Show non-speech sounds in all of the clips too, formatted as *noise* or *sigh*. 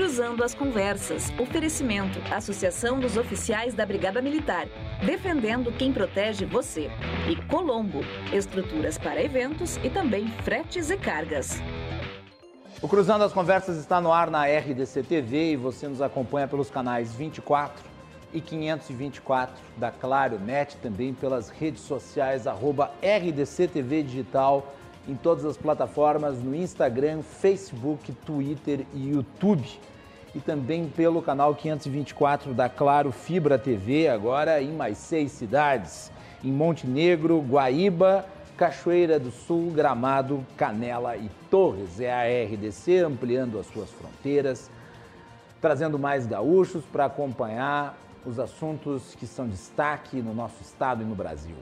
Cruzando as Conversas. Oferecimento. Associação dos Oficiais da Brigada Militar. Defendendo quem protege você. E Colombo. Estruturas para eventos e também fretes e cargas. O Cruzando as Conversas está no ar na RDC TV e você nos acompanha pelos canais 24 e 524 da Claro Net, também pelas redes sociais, arroba RDC TV Digital em todas as plataformas, no Instagram, Facebook, Twitter e YouTube. E também pelo canal 524 da Claro Fibra TV, agora em mais seis cidades. Em Montenegro, Guaíba, Cachoeira do Sul, Gramado, Canela e Torres. É a RDC ampliando as suas fronteiras, trazendo mais gaúchos para acompanhar os assuntos que são destaque no nosso estado e no Brasil.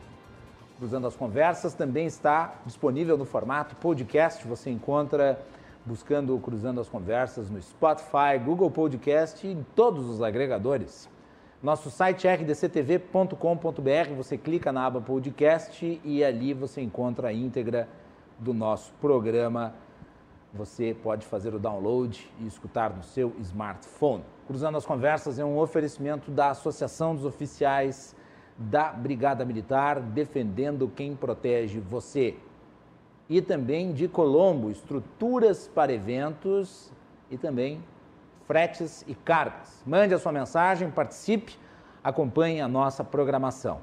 Cruzando as Conversas também está disponível no formato podcast. Você encontra buscando o Cruzando as Conversas no Spotify, Google Podcast e em todos os agregadores. Nosso site é rdctv.com.br, você clica na aba podcast e ali você encontra a íntegra do nosso programa. Você pode fazer o download e escutar no seu smartphone. Cruzando as Conversas é um oferecimento da Associação dos Oficiais da Brigada Militar, defendendo quem protege você. E também de Colombo, estruturas para eventos e também fretes e cargas. Mande a sua mensagem, participe, acompanhe a nossa programação.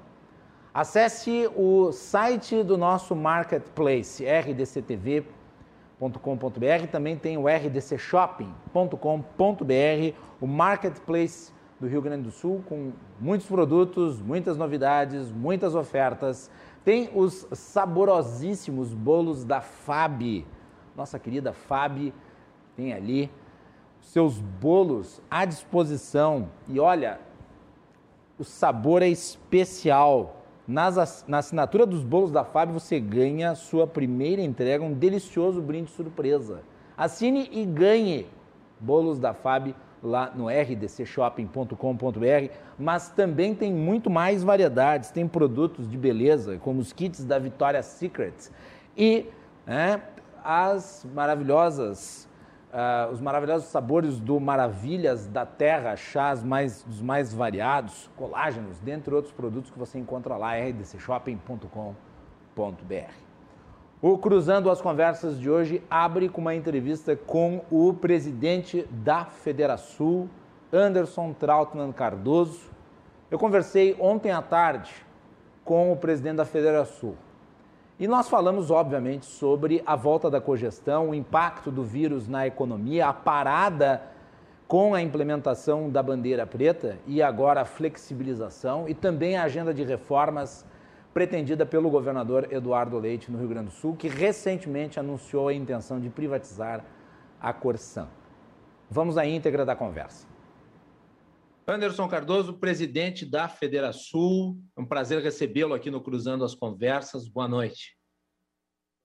Acesse o site do nosso marketplace, rdctv.com.br. Também tem o rdcshopping.com.br, o marketplace do Rio Grande do Sul com muitos produtos, muitas novidades, muitas ofertas. Tem os saborosíssimos bolos da Fab. Nossa querida Fab tem ali seus bolos à disposição. E olha, o sabor é especial. Nas, na assinatura dos bolos da Fab você ganha sua primeira entrega, um delicioso brinde surpresa. Assine e ganhe bolos da Fab lá no rdcshopping.com.br, mas também tem muito mais variedades, tem produtos de beleza, como os kits da Victoria's Secret e né, as maravilhosas, uh, os maravilhosos sabores do Maravilhas da Terra, chás mais, dos mais variados, colágenos, dentre outros produtos que você encontra lá, rdcshopping.com.br. O Cruzando as Conversas de hoje abre com uma entrevista com o presidente da Federação, Anderson Trautmann Cardoso. Eu conversei ontem à tarde com o presidente da Federação. E nós falamos, obviamente, sobre a volta da cogestão, o impacto do vírus na economia, a parada com a implementação da bandeira preta e agora a flexibilização e também a agenda de reformas pretendida pelo governador Eduardo Leite no Rio Grande do Sul, que recentemente anunciou a intenção de privatizar a Corsan. Vamos à íntegra da conversa. Anderson Cardoso, presidente da Federação, é um prazer recebê-lo aqui no Cruzando as Conversas. Boa noite.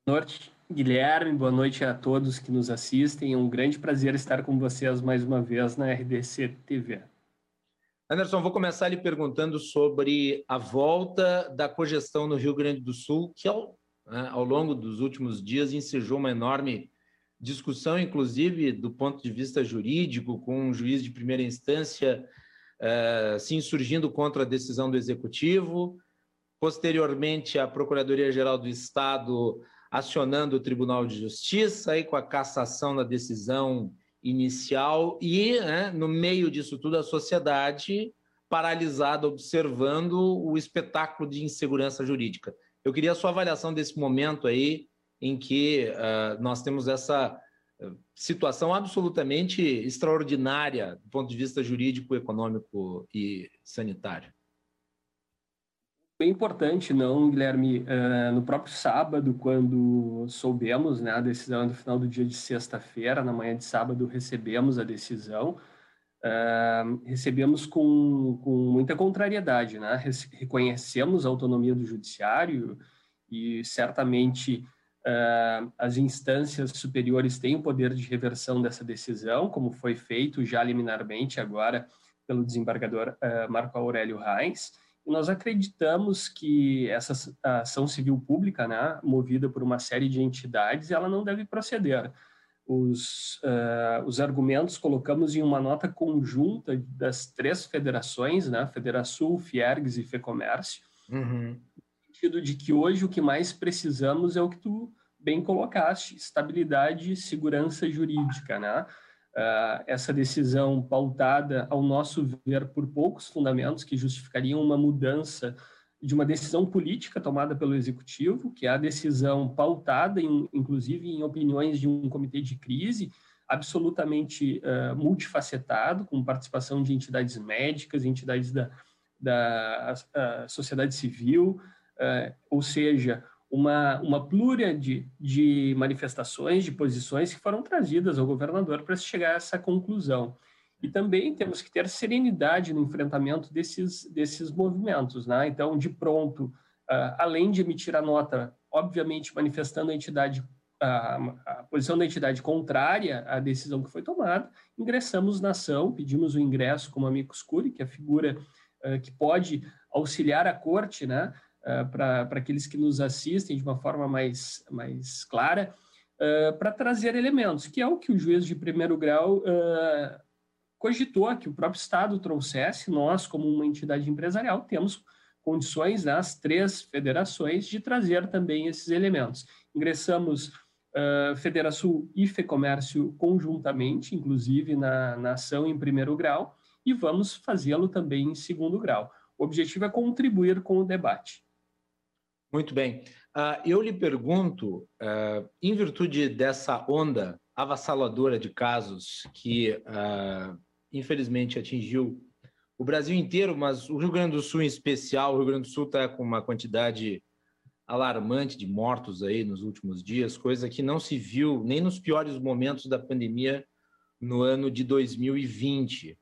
Boa noite, Guilherme. Boa noite a todos que nos assistem. É um grande prazer estar com vocês mais uma vez na RDC TV. Anderson, vou começar lhe perguntando sobre a volta da cogestão no Rio Grande do Sul, que ao, né, ao longo dos últimos dias ensejou uma enorme discussão, inclusive do ponto de vista jurídico, com um juiz de primeira instância uh, se insurgindo contra a decisão do executivo, posteriormente a Procuradoria-Geral do Estado acionando o Tribunal de Justiça, aí com a cassação da decisão inicial e, né, no meio disso tudo, a sociedade paralisada observando o espetáculo de insegurança jurídica. Eu queria a sua avaliação desse momento aí em que uh, nós temos essa situação absolutamente extraordinária do ponto de vista jurídico, econômico e sanitário. Bem importante, não, Guilherme? Uh, no próprio sábado, quando soubemos né, a decisão no final do dia de sexta-feira, na manhã de sábado, recebemos a decisão. Uh, recebemos com, com muita contrariedade, né? Reconhecemos a autonomia do judiciário e certamente uh, as instâncias superiores têm o poder de reversão dessa decisão, como foi feito já liminarmente agora pelo desembargador Marco Aurélio Reis nós acreditamos que essa ação civil pública, né, movida por uma série de entidades, ela não deve proceder. os, uh, os argumentos, colocamos em uma nota conjunta das três federações, né, Federação, Fiergs e Fecomércio, uhum. no sentido de que hoje o que mais precisamos é o que tu bem colocaste, estabilidade e segurança jurídica, né? Uh, essa decisão pautada, ao nosso ver, por poucos fundamentos que justificariam uma mudança de uma decisão política tomada pelo executivo, que é a decisão pautada, em, inclusive, em opiniões de um comitê de crise, absolutamente uh, multifacetado, com participação de entidades médicas, entidades da, da sociedade civil, uh, ou seja, uma, uma plúria de, de manifestações, de posições que foram trazidas ao governador para se chegar a essa conclusão. E também temos que ter serenidade no enfrentamento desses, desses movimentos. Né? Então, de pronto, uh, além de emitir a nota, obviamente manifestando a entidade a, a, posição da entidade contrária à decisão que foi tomada, ingressamos na ação, pedimos o ingresso como amicus curiae, que é a figura uh, que pode auxiliar a corte, né, uh, para aqueles que nos assistem de uma forma mais, mais clara, uh, para trazer elementos, que é o que o juiz de primeiro grau cogitou que o próprio Estado trouxesse, nós, como uma entidade empresarial, temos condições nas três federações de trazer também esses elementos. Ingressamos uh, Federação e FEComércio conjuntamente, inclusive na, na ação em primeiro grau, e vamos fazê-lo também em segundo grau. O objetivo é contribuir com o debate. Muito bem. Uh, eu lhe pergunto, uh, em virtude dessa onda avassaladora de casos que uh, infelizmente atingiu o Brasil inteiro, mas o Rio Grande do Sul em especial. O Rio Grande do Sul está com uma quantidade alarmante de mortos aí nos últimos dias, coisa que não se viu nem nos piores momentos da pandemia no ano de 2020.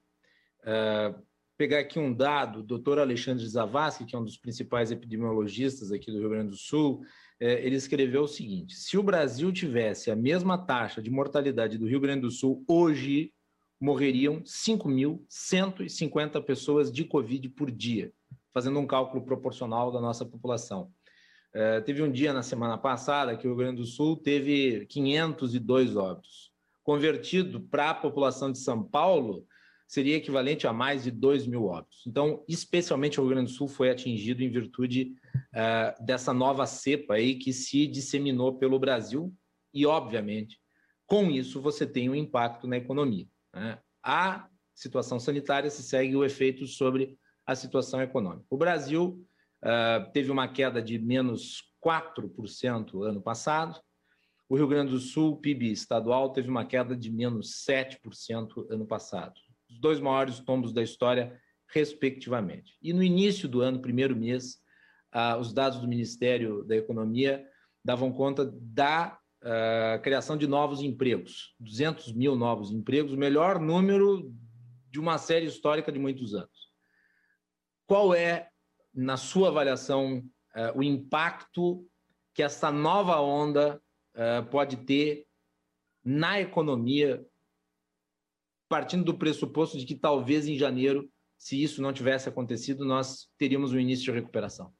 Uh, pegar aqui um dado, o doutor Alexandre Zavascki, que é um dos principais epidemiologistas aqui do Rio Grande do Sul, eh, ele escreveu o seguinte: se o Brasil tivesse a mesma taxa de mortalidade do Rio Grande do Sul hoje, morreriam 5.150 pessoas de Covid por dia, fazendo um cálculo proporcional da nossa população. É, teve um dia na semana passada que o Rio Grande do Sul teve 502 óbitos. Convertido para a população de São Paulo, seria equivalente a mais de 2 mil óbitos. Então, especialmente o Rio Grande do Sul foi atingido em virtude uh, dessa nova cepa aí que se disseminou pelo Brasil e, obviamente, com isso você tem um impacto na economia. Né? A situação sanitária se segue o efeito sobre a situação econômica. O Brasil uh, teve uma queda de menos 4% ano passado. O Rio Grande do Sul, PIB estadual, teve uma queda de menos 7% ano passado. Dois maiores tombos da história, respectivamente. E no início do ano, primeiro mês, uh, os dados do Ministério da Economia davam conta da uh, criação de novos empregos, 200 mil novos empregos, o melhor número de uma série histórica de muitos anos. Qual é, na sua avaliação, uh, o impacto que essa nova onda uh, pode ter na economia, partindo do pressuposto de que talvez em janeiro, se isso não tivesse acontecido, nós teríamos um início de recuperação?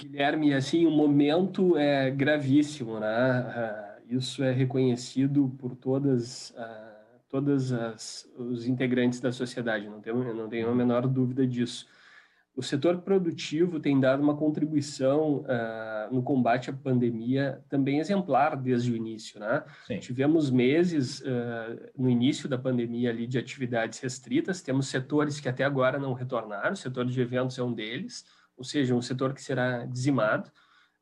Guilherme, assim, o momento é gravíssimo, né? Ah, isso é reconhecido por todas, ah, todas as, os integrantes da sociedade, não tenho, não tenho a menor dúvida disso. O setor produtivo tem dado uma contribuição uh, no combate à pandemia também exemplar desde o início, né? Sim. Tivemos meses uh, no início da pandemia ali de atividades restritas, temos setores que até agora não retornaram, o setor de eventos é um deles, ou seja, um setor que será dizimado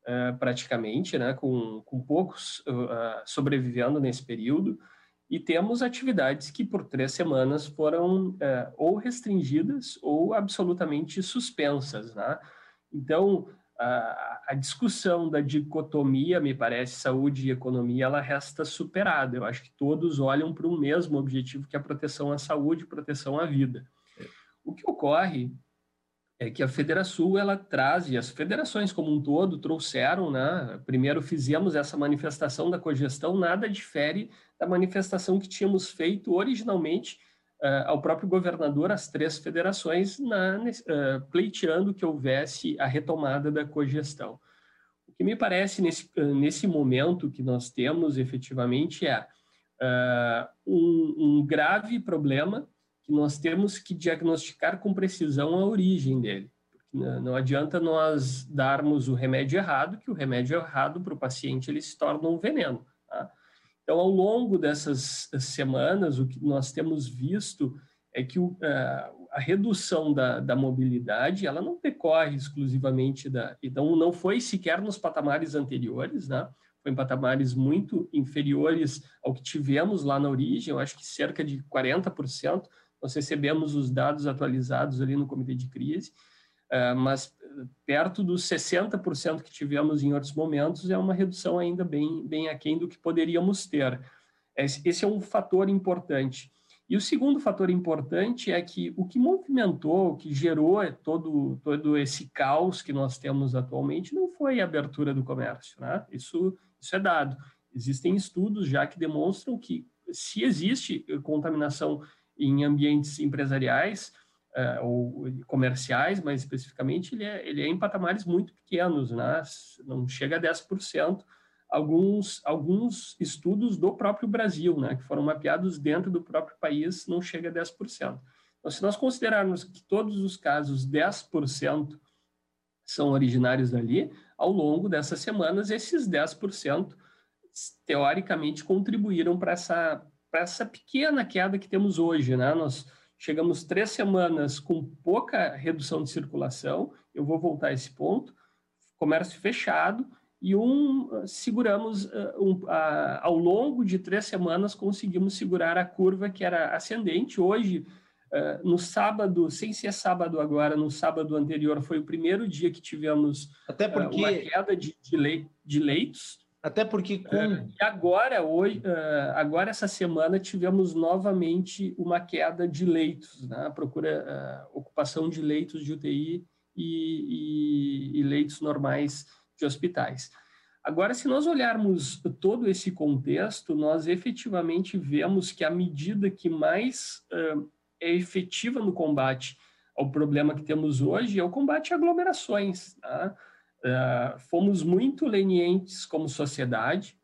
uh, praticamente, né, com, com poucos sobrevivendo nesse período, e temos atividades que por três semanas foram uh, ou restringidas ou absolutamente suspensas. Né? Então, a, a discussão da dicotomia, me parece, saúde e economia, ela resta superada. Eu acho que todos olham para um mesmo objetivo, que é a proteção à saúde e proteção à vida. É. O que ocorre é que a Federação ela traz, e as federações como um todo trouxeram, né? Primeiro fizemos essa manifestação da cogestão, nada difere da manifestação que tínhamos feito originalmente uh, ao próprio governador, as três federações, na, uh, pleiteando que houvesse a retomada da cogestão. O que me parece nesse, nesse momento que nós temos efetivamente é uh, um, um, grave problema que nós temos que diagnosticar com precisão a origem dele. Não, adianta nós darmos o remédio errado, que o remédio errado para o paciente ele se torna um veneno. Tá? Então, ao longo dessas semanas, o que nós temos visto é que o, uh, a redução da, da, mobilidade ela não decorre exclusivamente da. Então, não foi sequer nos patamares anteriores, né? Foi em patamares muito inferiores ao que tivemos lá na origem, eu acho que cerca de 40%. Nós recebemos os dados atualizados ali no comitê de crise, uh, mas perto dos 60% que tivemos em outros momentos é uma redução ainda bem, bem aquém do que poderíamos ter. Esse é um fator importante. E o segundo fator importante é que o que movimentou, o que gerou todo, todo esse caos que nós temos atualmente não foi a abertura do comércio, né? Isso, isso é dado. Existem estudos já que demonstram que se existe contaminação em ambientes empresariais uh, ou comerciais, mais especificamente, ele é, ele é em patamares muito pequenos, né? não chega a 10%, alguns, alguns estudos do próprio Brasil, né, que foram mapeados dentro do próprio país, não chega a 10%. Então, se nós considerarmos que todos os casos, 10% são originários dali, ao longo dessas semanas, esses 10% teoricamente contribuíram para essa, essa pequena queda que temos hoje. Né? Nós chegamos três semanas com pouca redução de circulação, eu vou voltar a esse ponto, comércio fechado, e um seguramos uh, um, uh, ao longo de três semanas conseguimos segurar a curva que era ascendente. Hoje, uh, no sábado, sem ser sábado agora, no sábado anterior foi o primeiro dia que tivemos Até porque... uma queda de, de, le de leitos. Até porque com... e agora, hoje, agora essa semana tivemos novamente uma queda de leitos, né? procura ocupação de leitos de UTI e, e, e leitos normais de hospitais. Agora, se nós olharmos todo esse contexto, nós efetivamente vemos que a medida que mais uh, é efetiva no combate ao problema que temos hoje é o combate a aglomerações. Tá? Uh, fomos muito lenientes como sociedade,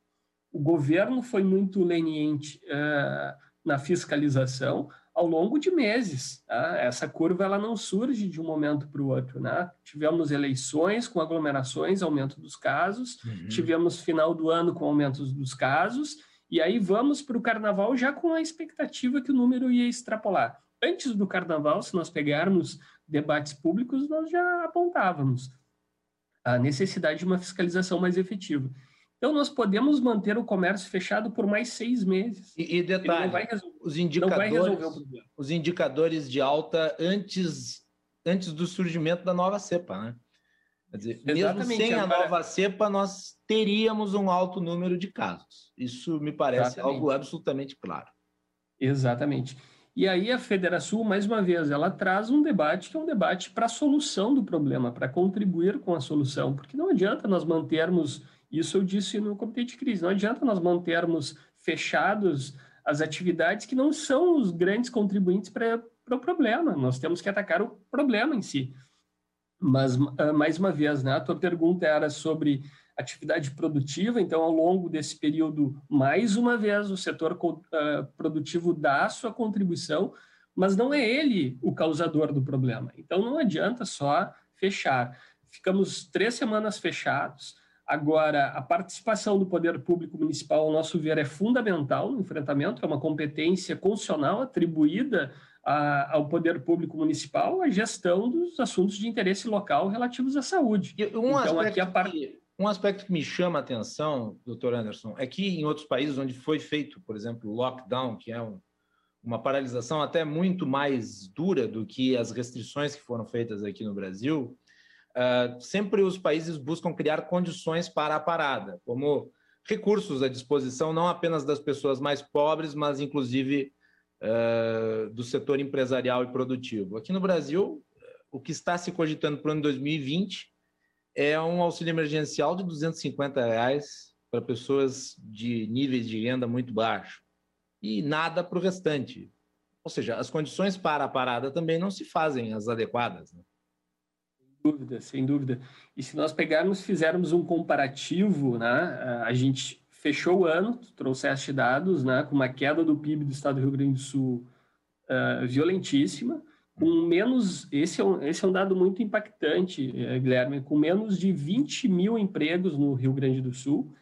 o governo foi muito leniente uh, na fiscalização, ao longo de meses. Tá? Essa curva ela não surge de um momento para o outro. Né? Tivemos eleições com aglomerações, aumento dos casos, uhum. tivemos final do ano com aumento dos casos, e aí vamos para o carnaval já com a expectativa que o número ia extrapolar. Antes do carnaval, se nós pegarmos debates públicos, nós já apontávamos a necessidade de uma fiscalização mais efetiva. Então, nós podemos manter o comércio fechado por mais seis meses. E, e detalhe, os, indicadores, os indicadores de alta antes, antes do surgimento da nova cepa, né? Quer dizer, Exatamente, mesmo sem agora... a nova cepa, nós teríamos um alto número de casos. Isso me parece Exatamente. algo absolutamente claro. Exatamente. E aí a Federação, mais uma vez, ela traz um debate que é um debate para a solução do problema, para contribuir com a solução, porque não adianta nós mantermos isso eu disse no comitê de crise. Não adianta nós mantermos fechados as atividades que não são os grandes contribuintes para o pro problema. Nós temos que atacar o problema em si. Mas, ah, mais uma vez, né, a tua pergunta era sobre atividade produtiva, então, ao longo desse período, mais uma vez, o setor uh, produtivo dá a sua contribuição, mas não é ele o causador do problema. Então, não adianta só fechar. Ficamos três semanas fechados, Agora, a participação do poder público municipal, ao nosso ver, é fundamental no enfrentamento, é uma competência constitucional atribuída ao poder público municipal a gestão dos assuntos de interesse local relativos à saúde. Um então, aqui a parte. Um aspecto que me chama a atenção, doutor Anderson, é que em outros países onde foi feito, por exemplo, lockdown, que é um, uma paralisação até muito mais dura do que as restrições que foram feitas aqui no Brasil, uh, sempre os países buscam criar condições para a parada, como recursos à disposição não apenas das pessoas mais pobres, mas inclusive uh, do setor empresarial e produtivo. Aqui no Brasil, o que está se cogitando para o ano 2020 é um auxílio emergencial de 250 reais para pessoas de níveis de renda muito baixo e nada para o restante. Ou seja, as condições para a parada também não se fazem as adequadas. Né? dúvida, sem dúvida. E se nós pegarmos, fizermos um comparativo, né, a gente fechou o ano, trouxeste dados, né, com uma queda do PIB do estado do Rio Grande do Sul uh, violentíssima, com menos, esse é, um, esse é um dado muito impactante, eh, Guilherme, com menos de 20 mil empregos no Rio Grande do Sul.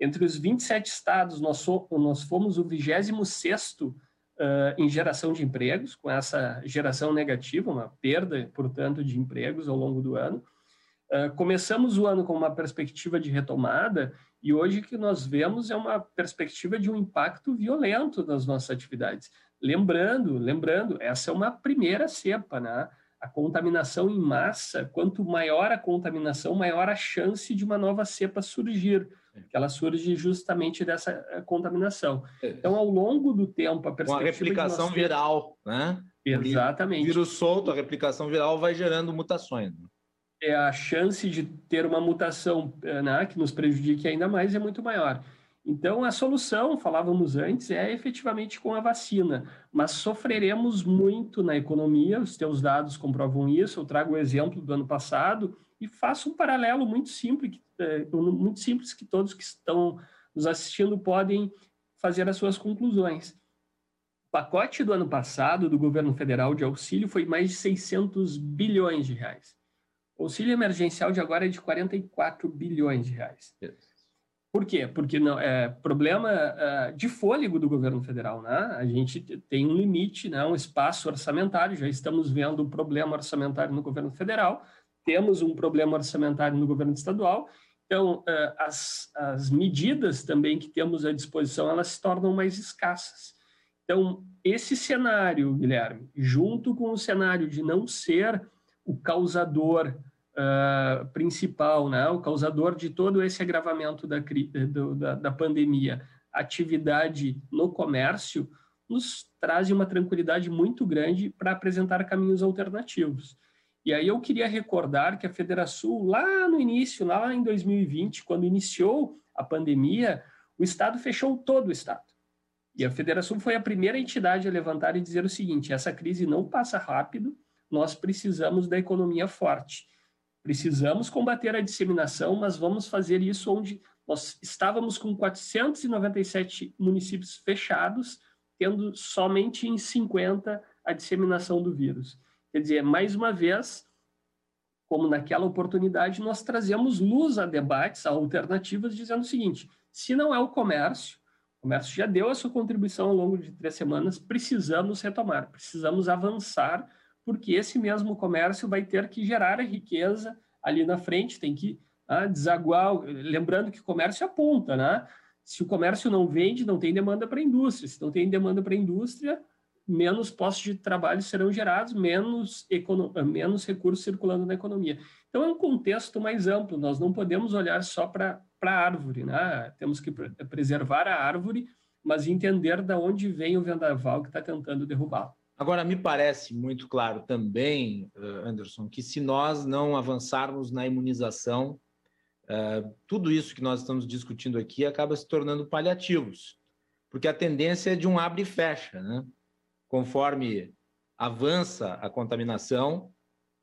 Entre os 27 estados, nós, so, nós fomos o 26º uh, em geração de empregos, com essa geração negativa, uma perda, portanto, de empregos ao longo do ano. Uh, começamos o ano com uma perspectiva de retomada e hoje o que nós vemos é uma perspectiva de um impacto violento nas nossas atividades. Lembrando, lembrando, essa é uma primeira cepa, né? A contaminação em massa, quanto maior a contaminação, maior a chance de uma nova cepa surgir, que ela surge justamente dessa eh, contaminação. É. Então, ao longo do tempo, a perspectiva... Com a replicação nós... viral, né? Exatamente. O vírus solto, a replicação viral vai gerando mutações. Né? É, a chance de ter uma mutação eh, né, que nos prejudique ainda mais é muito maior. Então, a solução, falávamos antes, é efetivamente com a vacina, mas sofreremos muito na economia, os teus dados comprovam isso. Eu trago o exemplo do ano passado e faço um paralelo muito simples, é, muito simples que todos que estão nos assistindo podem fazer as suas conclusões. O pacote do ano passado do governo federal de auxílio foi mais de 600 bilhões de reais. O auxílio emergencial de agora é de 44 bilhões de reais. Yes. Por quê? Porque não é problema uh, de fôlego do governo federal, né? A gente tem um limite, né? Um espaço orçamentário. Já estamos vendo um problema orçamentário no governo federal. Temos um problema orçamentário no governo estadual. Então, uh, as, as medidas também que temos à disposição elas se tornam mais escassas. Então, esse cenário, Guilherme, junto com o cenário de não ser o causador uh, principal, né, o causador de todo esse agravamento da, do, da, da pandemia, atividade no comércio, nos traz uma tranquilidade muito grande para apresentar caminhos alternativos. E aí eu queria recordar que a Federação, lá no início, lá em 2020, quando iniciou a pandemia, o Estado fechou todo o Estado. E a Federação foi a primeira entidade a levantar e dizer o seguinte: essa crise não passa rápido, nós precisamos da economia forte. Precisamos combater a disseminação, mas vamos fazer isso onde nós estávamos com 497 municípios fechados, tendo somente em 50 a disseminação do vírus. Quer dizer, mais uma vez, como naquela oportunidade, nós trazemos luz a debates, a alternativas, dizendo o seguinte: se não é o comércio, o comércio já deu a sua contribuição ao longo de três semanas, precisamos retomar, precisamos avançar porque esse mesmo comércio vai ter que gerar a riqueza ali na frente, tem que ah, desaguar. Lembrando que o comércio aponta, né? Se o comércio não vende, não tem demanda para a indústria. Se não tem demanda para a indústria, menos postos de trabalho serão gerados, menos, menos recursos circulando na economia. Então, é um contexto mais amplo, nós não podemos olhar só para a árvore, né? temos que preservar a árvore, mas entender de onde vem o vendaval que está tentando derrubá-la. Agora, me parece muito claro também, eh, Anderson, que se nós não avançarmos na imunização, eh, tudo isso que nós estamos discutindo aqui acaba se tornando paliativos, porque a tendência é de um abre e fecha, né? Conforme avança a contaminação,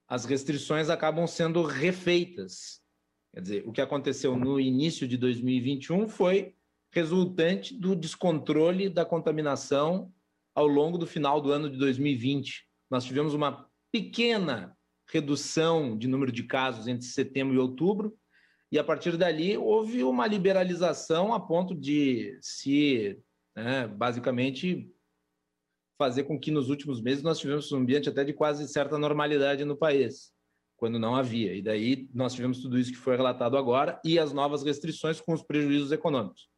as restrições acabam sendo refeitas. Quer dizer, o que aconteceu no início de 2021 foi resultante do descontrole da contaminação ao longo do final do ano de 2020. Nós tivemos uma pequena redução de número de casos entre setembro e outubro, e a partir dali houve uma liberalização a ponto de se, né, basicamente, fazer com que nos últimos meses nós tivemos um ambiente até de quase certa normalidade no país, quando não havia. E daí nós tivemos tudo isso que foi relatado agora e as novas restrições com os prejuízos econômicos.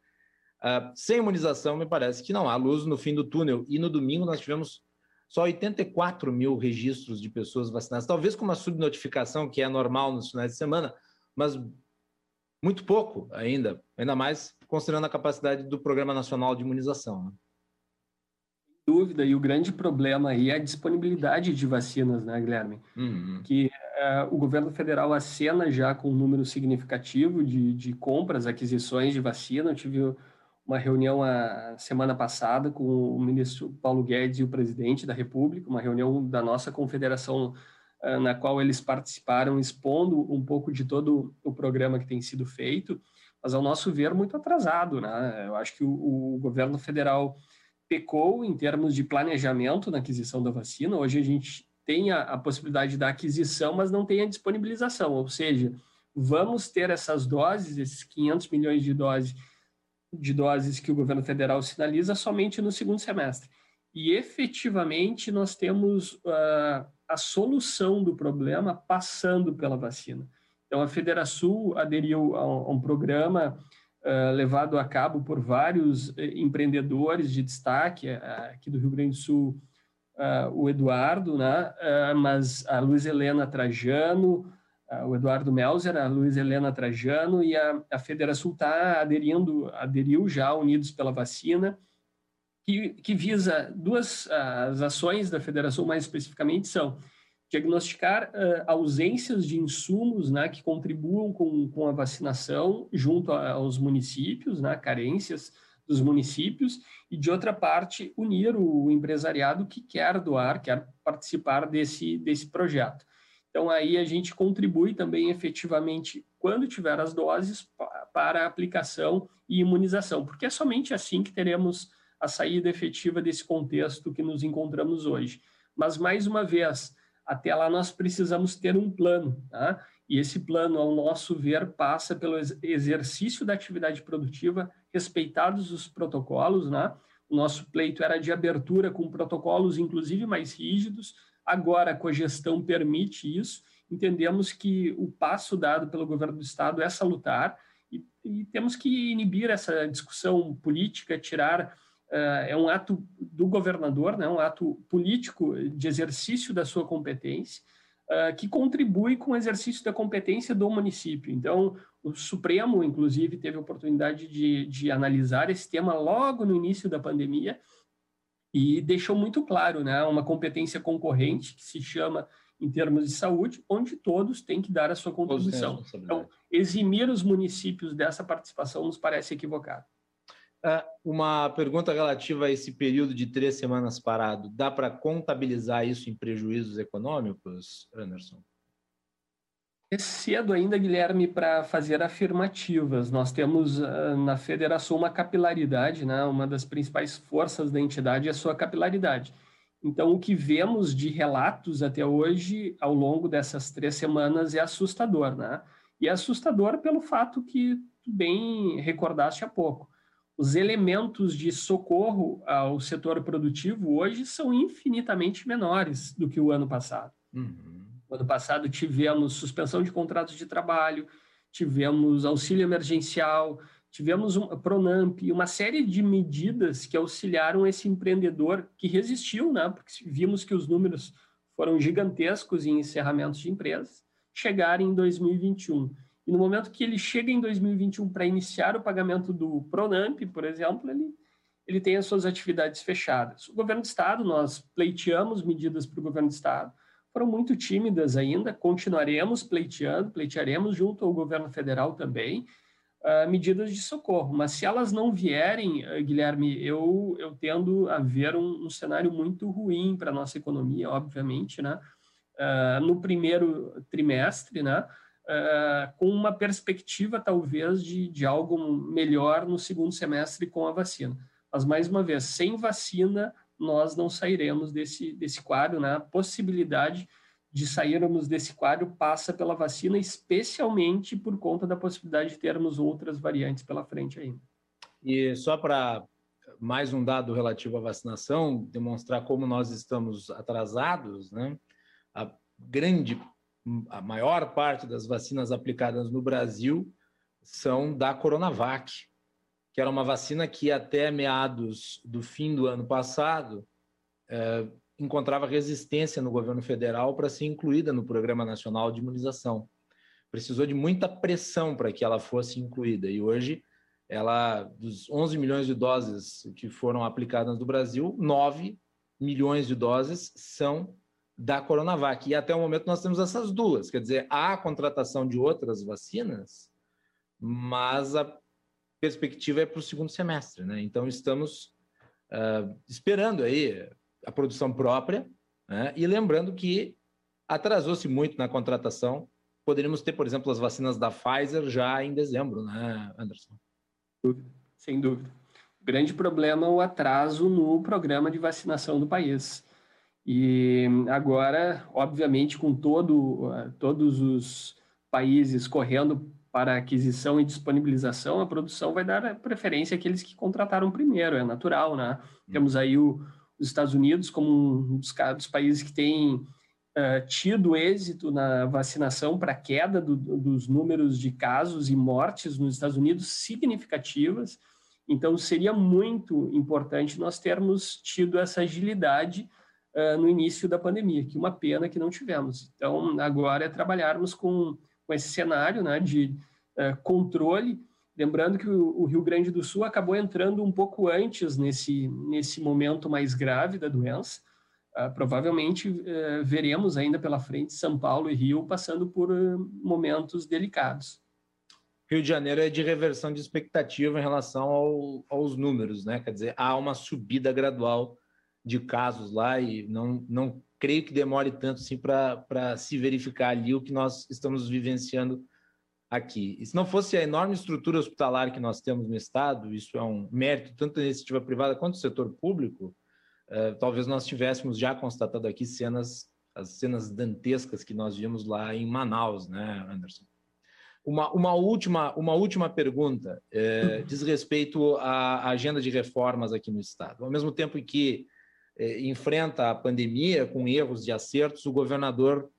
Uh, sem imunização, me parece que não há luz no fim do túnel. E no domingo nós tivemos só 84 mil registros de pessoas vacinadas, talvez com uma subnotificação que é normal nos finais de semana, mas muito pouco ainda, ainda mais considerando a capacidade do Programa Nacional de Imunização. Né? dúvida, e o grande problema aí é a disponibilidade de vacinas, né, Guilherme? Uhum. Que uh, o governo federal acena já com um número significativo de, de compras, aquisições de vacina. Eu tive uma reunião a semana passada com o ministro Paulo Guedes e o presidente da República, uma reunião da nossa confederação uh, na qual eles participaram, expondo um pouco de todo o programa que tem sido feito, mas ao nosso ver muito atrasado, né? Eu acho que o, o governo federal pecou em termos de planejamento na aquisição da vacina. Hoje a gente tem a, a possibilidade da aquisição, mas não tem a disponibilização, ou seja, vamos ter essas doses, esses 500 milhões de doses de doses que o governo federal sinaliza somente no segundo semestre. E efetivamente nós temos uh, a solução do problema passando pela vacina. Então a Federação aderiu a um, a um programa uh, levado a cabo por vários uh, empreendedores de destaque uh, aqui do Rio Grande do Sul, o Eduardo, né? mas a Luiz Helena Trajano, o Eduardo Melzer, a Luiz Helena Trajano e a, a Federação está aderindo, aderiu já, unidos pela vacina, que, que visa duas as ações da federação mais especificamente são diagnosticar uh, ausências de insumos né, que contribuam com, com a vacinação junto a, aos municípios, né, carências dos municípios, e de outra parte, unir o empresariado que quer doar, quer participar desse, desse projeto. Então, aí a gente contribui também efetivamente, quando tiver as doses, para aplicação e imunização, porque é somente assim que teremos a saída efetiva desse contexto que nos encontramos hoje. Mas, mais uma vez, até lá nós precisamos ter um plano, tá? E esse plano, ao nosso ver, passa pelo exercício da atividade produtiva, respeitados os protocolos, né? O nosso pleito era de abertura com protocolos, inclusive mais rígidos. Agora, a cogestão permite isso. Entendemos que o passo dado pelo governo do Estado é salutar e, e temos que inibir essa discussão política, tirar uh, é um ato do governador, né, um ato político de exercício da sua competência, uh, que contribui com o exercício da competência do município. Então, o Supremo, inclusive, teve a oportunidade de, de analisar esse tema logo no início da pandemia e deixou muito claro né, uma competência concorrente que se chama em termos de saúde, onde todos têm que dar a sua contribuição. Então, eximir os municípios dessa participação nos parece equivocado. Ah, uma pergunta relativa a esse período de três semanas parado. Dá para contabilizar isso em prejuízos econômicos, Anderson? É cedo ainda, Guilherme, para fazer afirmativas. Nós temos ah, na federação uma capilaridade, né? uma das principais forças da entidade é a sua capilaridade. Então, o que vemos de relatos até hoje, ao longo dessas três semanas, é assustador. Né? E é assustador pelo fato que bem recordaste há pouco os elementos de socorro ao setor produtivo hoje são infinitamente menores do que o ano passado. Uhum. No ano passado tivemos suspensão de contratos de trabalho, tivemos auxílio emergencial, tivemos um Pronamp, uma série de medidas que auxiliaram esse empreendedor que resistiu, né? Porque vimos que os números foram gigantescos em encerramentos de empresas, chegarem em 2021. E no momento que ele chega em 2021 para iniciar o pagamento do Pronamp, por exemplo, ele, ele tem as suas atividades fechadas. O governo do Estado, nós pleiteamos medidas para o governo do Estado, foram muito tímidas ainda, continuaremos pleiteando, pleitearemos junto ao governo federal também, uh, medidas de socorro. Mas se elas não vierem, uh, Guilherme, eu, eu tendo a ver um, um cenário muito ruim para a nossa economia, obviamente, né? Uh, no primeiro trimestre, né? uh, com uma perspectiva, talvez, de, de algo melhor no segundo semestre com a vacina. Mas, mais uma vez, sem vacina, nós não sairemos desse, desse quadro, né? A possibilidade de sairmos desse quadro passa pela vacina, especialmente por conta da possibilidade de termos outras variantes pela frente ainda. E só para mais um dado relativo à vacinação, demonstrar como nós estamos atrasados, né? A grande a maior parte das vacinas aplicadas no Brasil são da Coronavac, que era uma vacina que até meados do fim do ano passado é, encontrava resistência no governo federal para ser incluída no Programa Nacional de Imunização. Precisou de muita pressão para que ela fosse incluída e hoje ela dos 11 milhões de doses que foram aplicadas no Brasil, 9 milhões de doses são da Coronavac. E até o momento nós temos essas duas, quer dizer, há a contratação de outras vacinas, mas a perspectiva é para o segundo semestre, né? Então estamos uh, esperando aí a produção própria, né? e lembrando que atrasou-se muito na contratação. Poderíamos ter, por exemplo, as vacinas da Pfizer já em dezembro, né, Anderson? Sem dúvida. O grande problema é o atraso no programa de vacinação do país. E agora, obviamente, com todo, todos os países correndo para aquisição e disponibilização, a produção vai dar preferência àqueles que contrataram primeiro, é natural, né? Hum. Temos aí o, os Estados Unidos como um dos, dos países que tem uh, tido êxito na vacinação para a queda do, dos números de casos e mortes nos Estados Unidos significativas. Então, seria muito importante nós termos tido essa agilidade uh, no início da pandemia, que uma pena que não tivemos. Então, agora é trabalharmos com com esse cenário né, de uh, controle. Lembrando que o, o, Rio Grande do Sul acabou entrando um pouco antes nesse, nesse momento mais grave da doença. Uh, provavelmente uh, veremos ainda pela frente São Paulo e Rio passando por momentos delicados. Rio de Janeiro é de reversão de expectativa em relação ao, aos números, né? Quer dizer, há uma subida gradual de casos lá e não, não creio que demore tanto assim para se verificar ali o que nós estamos vivenciando aqui. E se não fosse a enorme estrutura hospitalar que nós temos no Estado, isso é um mérito tanto da iniciativa privada quanto do setor público, uh, talvez nós tivéssemos já constatado aqui cenas, as cenas dantescas que nós vimos lá em Manaus, né, Anderson? Uma, uma, última, uma última pergunta eh, diz respeito à agenda de reformas aqui no Estado. Ao mesmo tempo em que é, enfrenta a pandemia com erros de acertos, o governador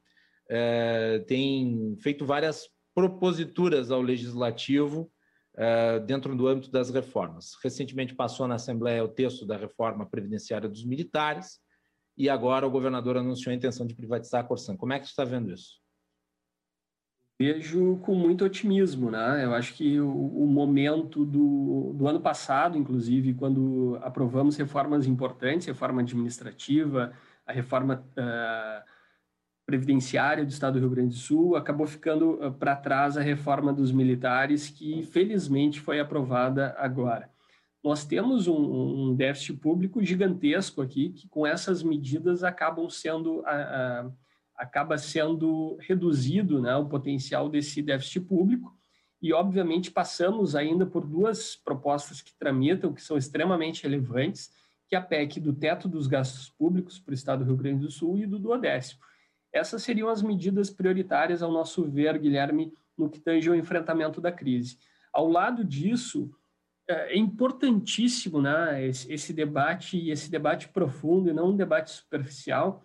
é, tem feito várias proposituras ao legislativo é, dentro do âmbito das reformas. Recentemente passou na Assembleia o texto da reforma previdenciária dos militares e agora o governador anunciou a intenção de privatizar a Corsan. Como é que você está vendo isso? Vejo com muito otimismo, né? Eu acho que o, o, momento do, do ano passado, inclusive, quando aprovamos reformas importantes, reforma administrativa, a reforma uh, previdenciária do Estado do Rio Grande do Sul, acabou ficando uh, para trás a reforma dos militares, que felizmente foi aprovada agora. Nós temos um, um déficit público gigantesco aqui, que com essas medidas acabam sendo uh, acaba sendo reduzido né, o potencial desse déficit público. E, obviamente, passamos ainda por duas propostas que tramitam, que são extremamente relevantes, que é a PEC do teto dos gastos públicos para o Estado do Rio Grande do Sul e do duodécimo. Essas seriam as medidas prioritárias, ao nosso ver, Guilherme, no que tange ao enfrentamento da crise. Ao lado disso, é importantíssimo né, esse debate, e esse debate profundo, e não um debate superficial,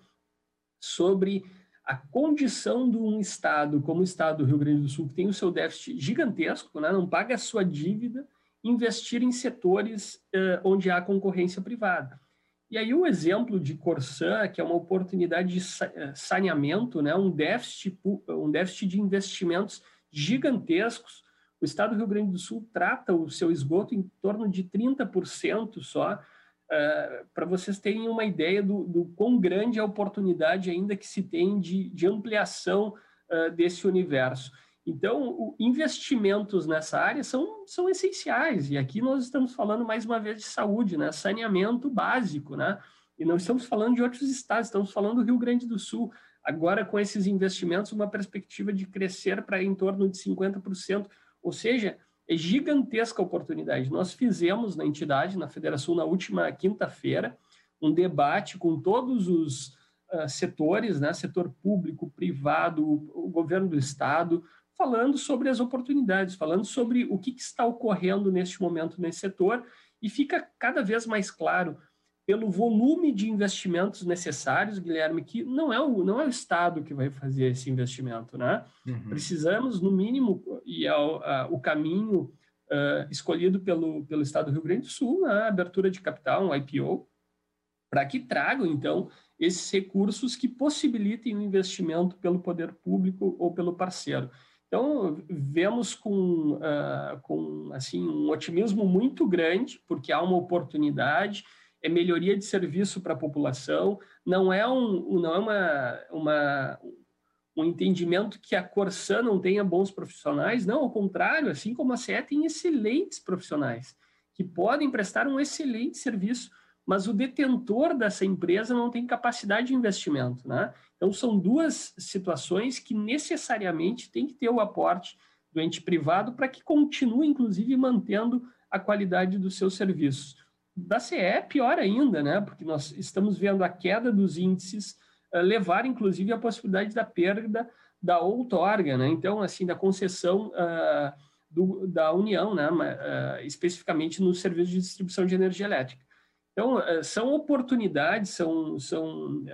sobre a condição de um Estado como o Estado do Rio Grande do Sul, que tem o seu déficit gigantesco, né, não paga a sua dívida, investir em setores uh, onde há concorrência privada. E aí o exemplo de Corsã, que é uma oportunidade de eh, saneamento, né, um, déficit, um déficit de investimentos gigantescos. O Estado do Rio Grande do Sul trata o seu esgoto em torno de 30% só, Uh, para vocês terem uma ideia do, do quão grande é a oportunidade ainda que se tem de, de ampliação uh, desse universo. Então, o, investimentos nessa área são, são essenciais, e aqui nós estamos falando mais uma vez de saúde, né? saneamento básico, né? e não estamos falando de outros estados, estamos falando do Rio Grande do Sul. Agora, com esses investimentos, uma perspectiva de crescer para em torno de 50%, ou seja, é gigantesca a oportunidade. Nós fizemos na entidade, na Federação, na última quinta-feira, um debate com todos os uh, setores, né, setor público, privado, o governo do estado, falando sobre as oportunidades, falando sobre o que, que está ocorrendo neste momento nesse setor, e fica cada vez mais claro pelo volume de investimentos necessários, Guilherme, que não é o, não é o Estado que vai fazer esse investimento, né? Uhum. Precisamos, no mínimo, e é o, a, o caminho uh, escolhido pelo, pelo Estado do Rio Grande do Sul, na né? abertura de capital, um IPO, para que tragam, então, esses recursos que possibilitem o investimento pelo poder público ou pelo parceiro. Então, vemos com, uh, com assim, um otimismo muito grande, porque há uma oportunidade, é melhoria de serviço para a população, não é, um, não é uma, uma, um entendimento que a Corsã não tenha bons profissionais, não, ao contrário, assim como a CE tem excelentes profissionais, que podem prestar um excelente serviço mas o detentor dessa empresa não tem capacidade de investimento. Né? Então, são duas situações que necessariamente tem que ter o aporte do ente privado para que continue, inclusive, mantendo a qualidade dos seus serviços. Da CE é pior ainda, né? porque nós estamos vendo a queda dos índices uh, levar, inclusive, a possibilidade da perda da outorga, né? então, assim, da concessão uh, do, da União, né? Uh, especificamente no serviço de distribuição de energia elétrica. Então, são oportunidades, são, são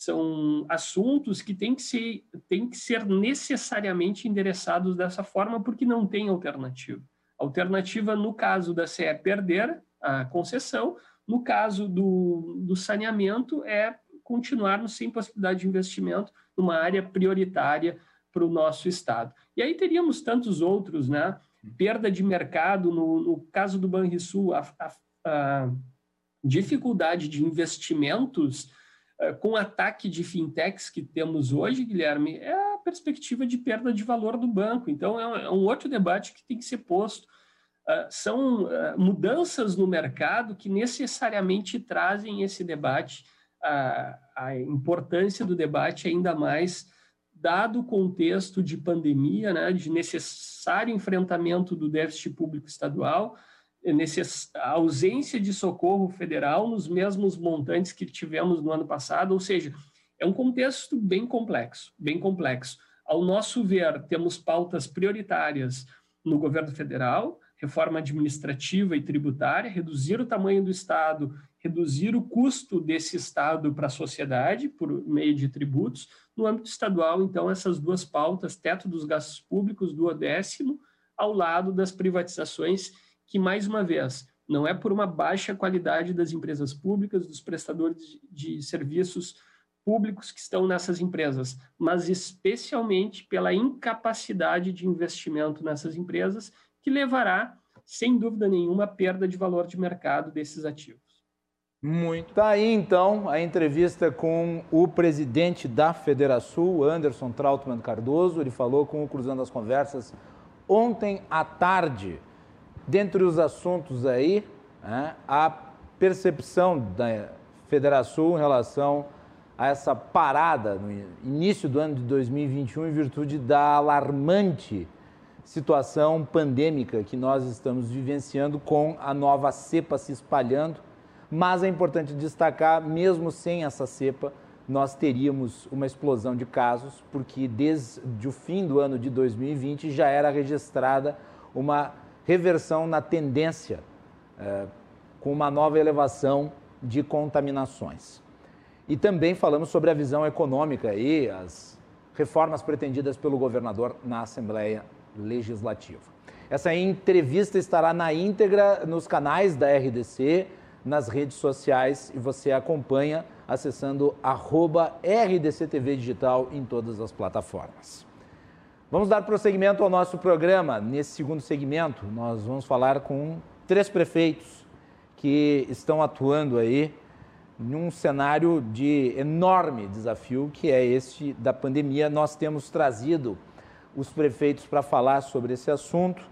são assuntos que têm que, ser, têm que ser necessariamente endereçados dessa forma, porque não tem alternativa. Alternativa, no caso da CE, perder a concessão, no caso do, do saneamento, é continuarmos sem possibilidade de investimento numa área prioritária para o nosso Estado. E aí teríamos tantos outros, né? Perda de mercado, no, no caso do Banrisul, a, a, a dificuldade de investimentos é, com ataque de fintechs que temos hoje, Guilherme, é a perspectiva de perda de valor do banco. Então, é, é um outro debate que tem que ser posto. É, são mudanças no mercado que necessariamente trazem esse debate, a importância do debate ainda mais dado o contexto de pandemia, né, de necessário enfrentamento do déficit público estadual, a ausência de socorro federal nos mesmos montantes que tivemos no ano passado, ou seja, é um contexto bem complexo, bem complexo. Ao nosso ver, temos pautas prioritárias no governo federal, reforma administrativa e tributária, reduzir o tamanho do Estado, reduzir o custo desse Estado para a sociedade por meio de tributos. No âmbito estadual, então, essas duas pautas, teto dos gastos públicos, do décimo, ao lado das privatizações que, mais uma vez, não é por uma baixa qualidade das empresas públicas, dos prestadores de serviços públicos que estão nessas empresas, mas especialmente pela incapacidade de investimento nessas empresas, que levará, sem dúvida nenhuma, à perda de valor de mercado desses ativos. Muito. Tá aí então a entrevista com o presidente da Federação, Anderson Trautmann Cardoso. Ele falou com o Cruzando as Conversas ontem à tarde. Dentre os assuntos aí, né, a percepção da Federação em relação a essa parada no início do ano de 2021 em virtude da alarmante situação pandêmica que nós estamos vivenciando com a nova cepa se espalhando. Mas é importante destacar, mesmo sem essa cepa, nós teríamos uma explosão de casos, porque desde o fim do ano de 2020 já era registrada uma reversão na tendência, é, com uma nova elevação de contaminações. E também falamos sobre a visão econômica e as reformas pretendidas pelo governador na Assembleia Legislativa. Essa entrevista estará na íntegra nos canais da RDC, nas redes sociais e você acompanha acessando RDCTV Digital em todas as plataformas. Vamos dar prosseguimento ao nosso programa. Nesse segundo segmento, nós vamos falar com três prefeitos que estão atuando aí num cenário de enorme desafio, que é este da pandemia. Nós temos trazido os prefeitos para falar sobre esse assunto,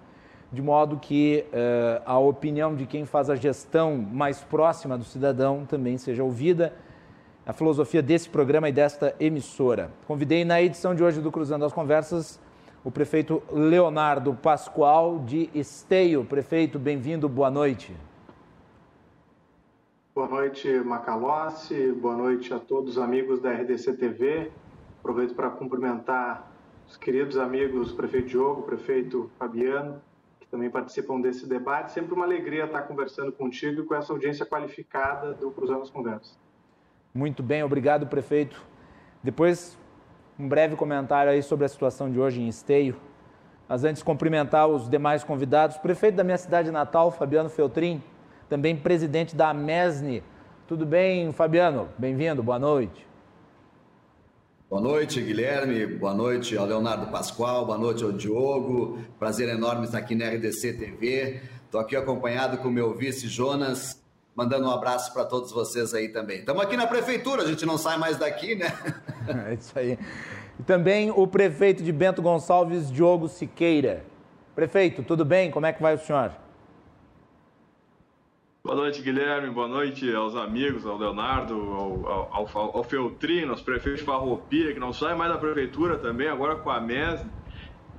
de modo que uh, a opinião de quem faz a gestão mais próxima do cidadão também seja ouvida. A filosofia desse programa e desta emissora. Convidei na edição de hoje do Cruzando as Conversas o prefeito Leonardo Pascoal de Esteio. Prefeito, bem-vindo, boa noite. Boa noite, Macalossi, boa noite a todos os amigos da RDC TV. Aproveito para cumprimentar os queridos amigos, prefeito Diogo, prefeito Fabiano, que também participam desse debate. Sempre uma alegria estar conversando contigo e com essa audiência qualificada do Cruzando as Conversas. Muito bem, obrigado, prefeito. Depois um breve comentário aí sobre a situação de hoje em Esteio. Mas antes, cumprimentar os demais convidados. Prefeito da minha cidade natal, Fabiano Feltrin, também presidente da MESNE. Tudo bem, Fabiano? Bem-vindo, boa noite. Boa noite, Guilherme. Boa noite ao Leonardo Pascoal. Boa noite ao Diogo. Prazer enorme estar aqui na RDC TV. Estou aqui acompanhado com o meu vice Jonas mandando um abraço para todos vocês aí também. Estamos aqui na prefeitura, a gente não sai mais daqui, né? *laughs* É isso aí. E também o prefeito de Bento Gonçalves, Diogo Siqueira. Prefeito, tudo bem? Como é que vai o senhor? Boa noite, Guilherme. Boa noite aos amigos, ao Leonardo, ao, ao, ao, Feltrino, aos prefeitos de Farroupilha, que não saem mais da prefeitura também, agora com a MES,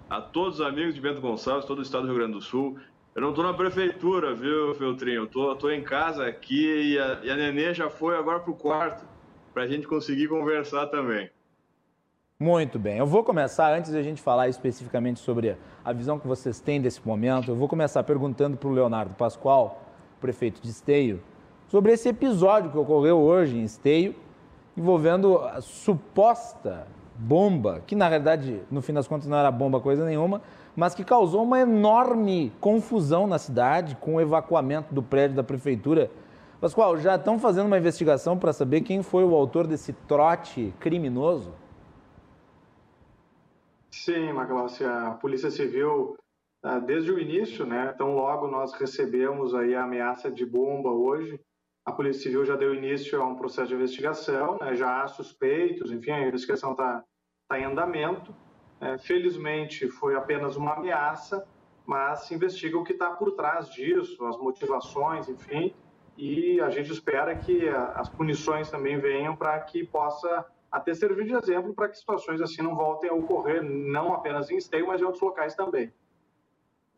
a todos os amigos de Bento Gonçalves, todo o estado do Rio Grande do Sul. Eu não estou na prefeitura, viu, Feltrinho? Eu tô, tô em casa aqui e a, e a Nenê já foi agora para o quarto, para a gente conseguir conversar também. Muito bem. Eu vou começar, antes de a gente falar especificamente sobre a visão que vocês têm desse momento, eu vou começar perguntando para o Leonardo Pascoal prefeito de Esteio, sobre esse episódio que ocorreu hoje em Esteio, envolvendo a suposta bomba, que na realidade, no fim das contas, não era bomba coisa nenhuma, mas que causou uma enorme confusão na cidade com o evacuamento do prédio da prefeitura. Pascoal, já estão fazendo uma investigação para saber quem foi o autor desse trote criminoso? Sim, Macalossi, a Polícia Civil desde o início, né? Então, logo nós recebemos aí a ameaça de bomba hoje. A Polícia Civil já deu início a um processo de investigação, né? já há suspeitos, enfim, a investigação está tá em andamento. É, felizmente, foi apenas uma ameaça, mas se investiga o que está por trás disso, as motivações, enfim, e a gente espera que as punições também venham para que possa até servir de exemplo para que situações assim não voltem a ocorrer, não apenas em Esteio, mas em outros locais também.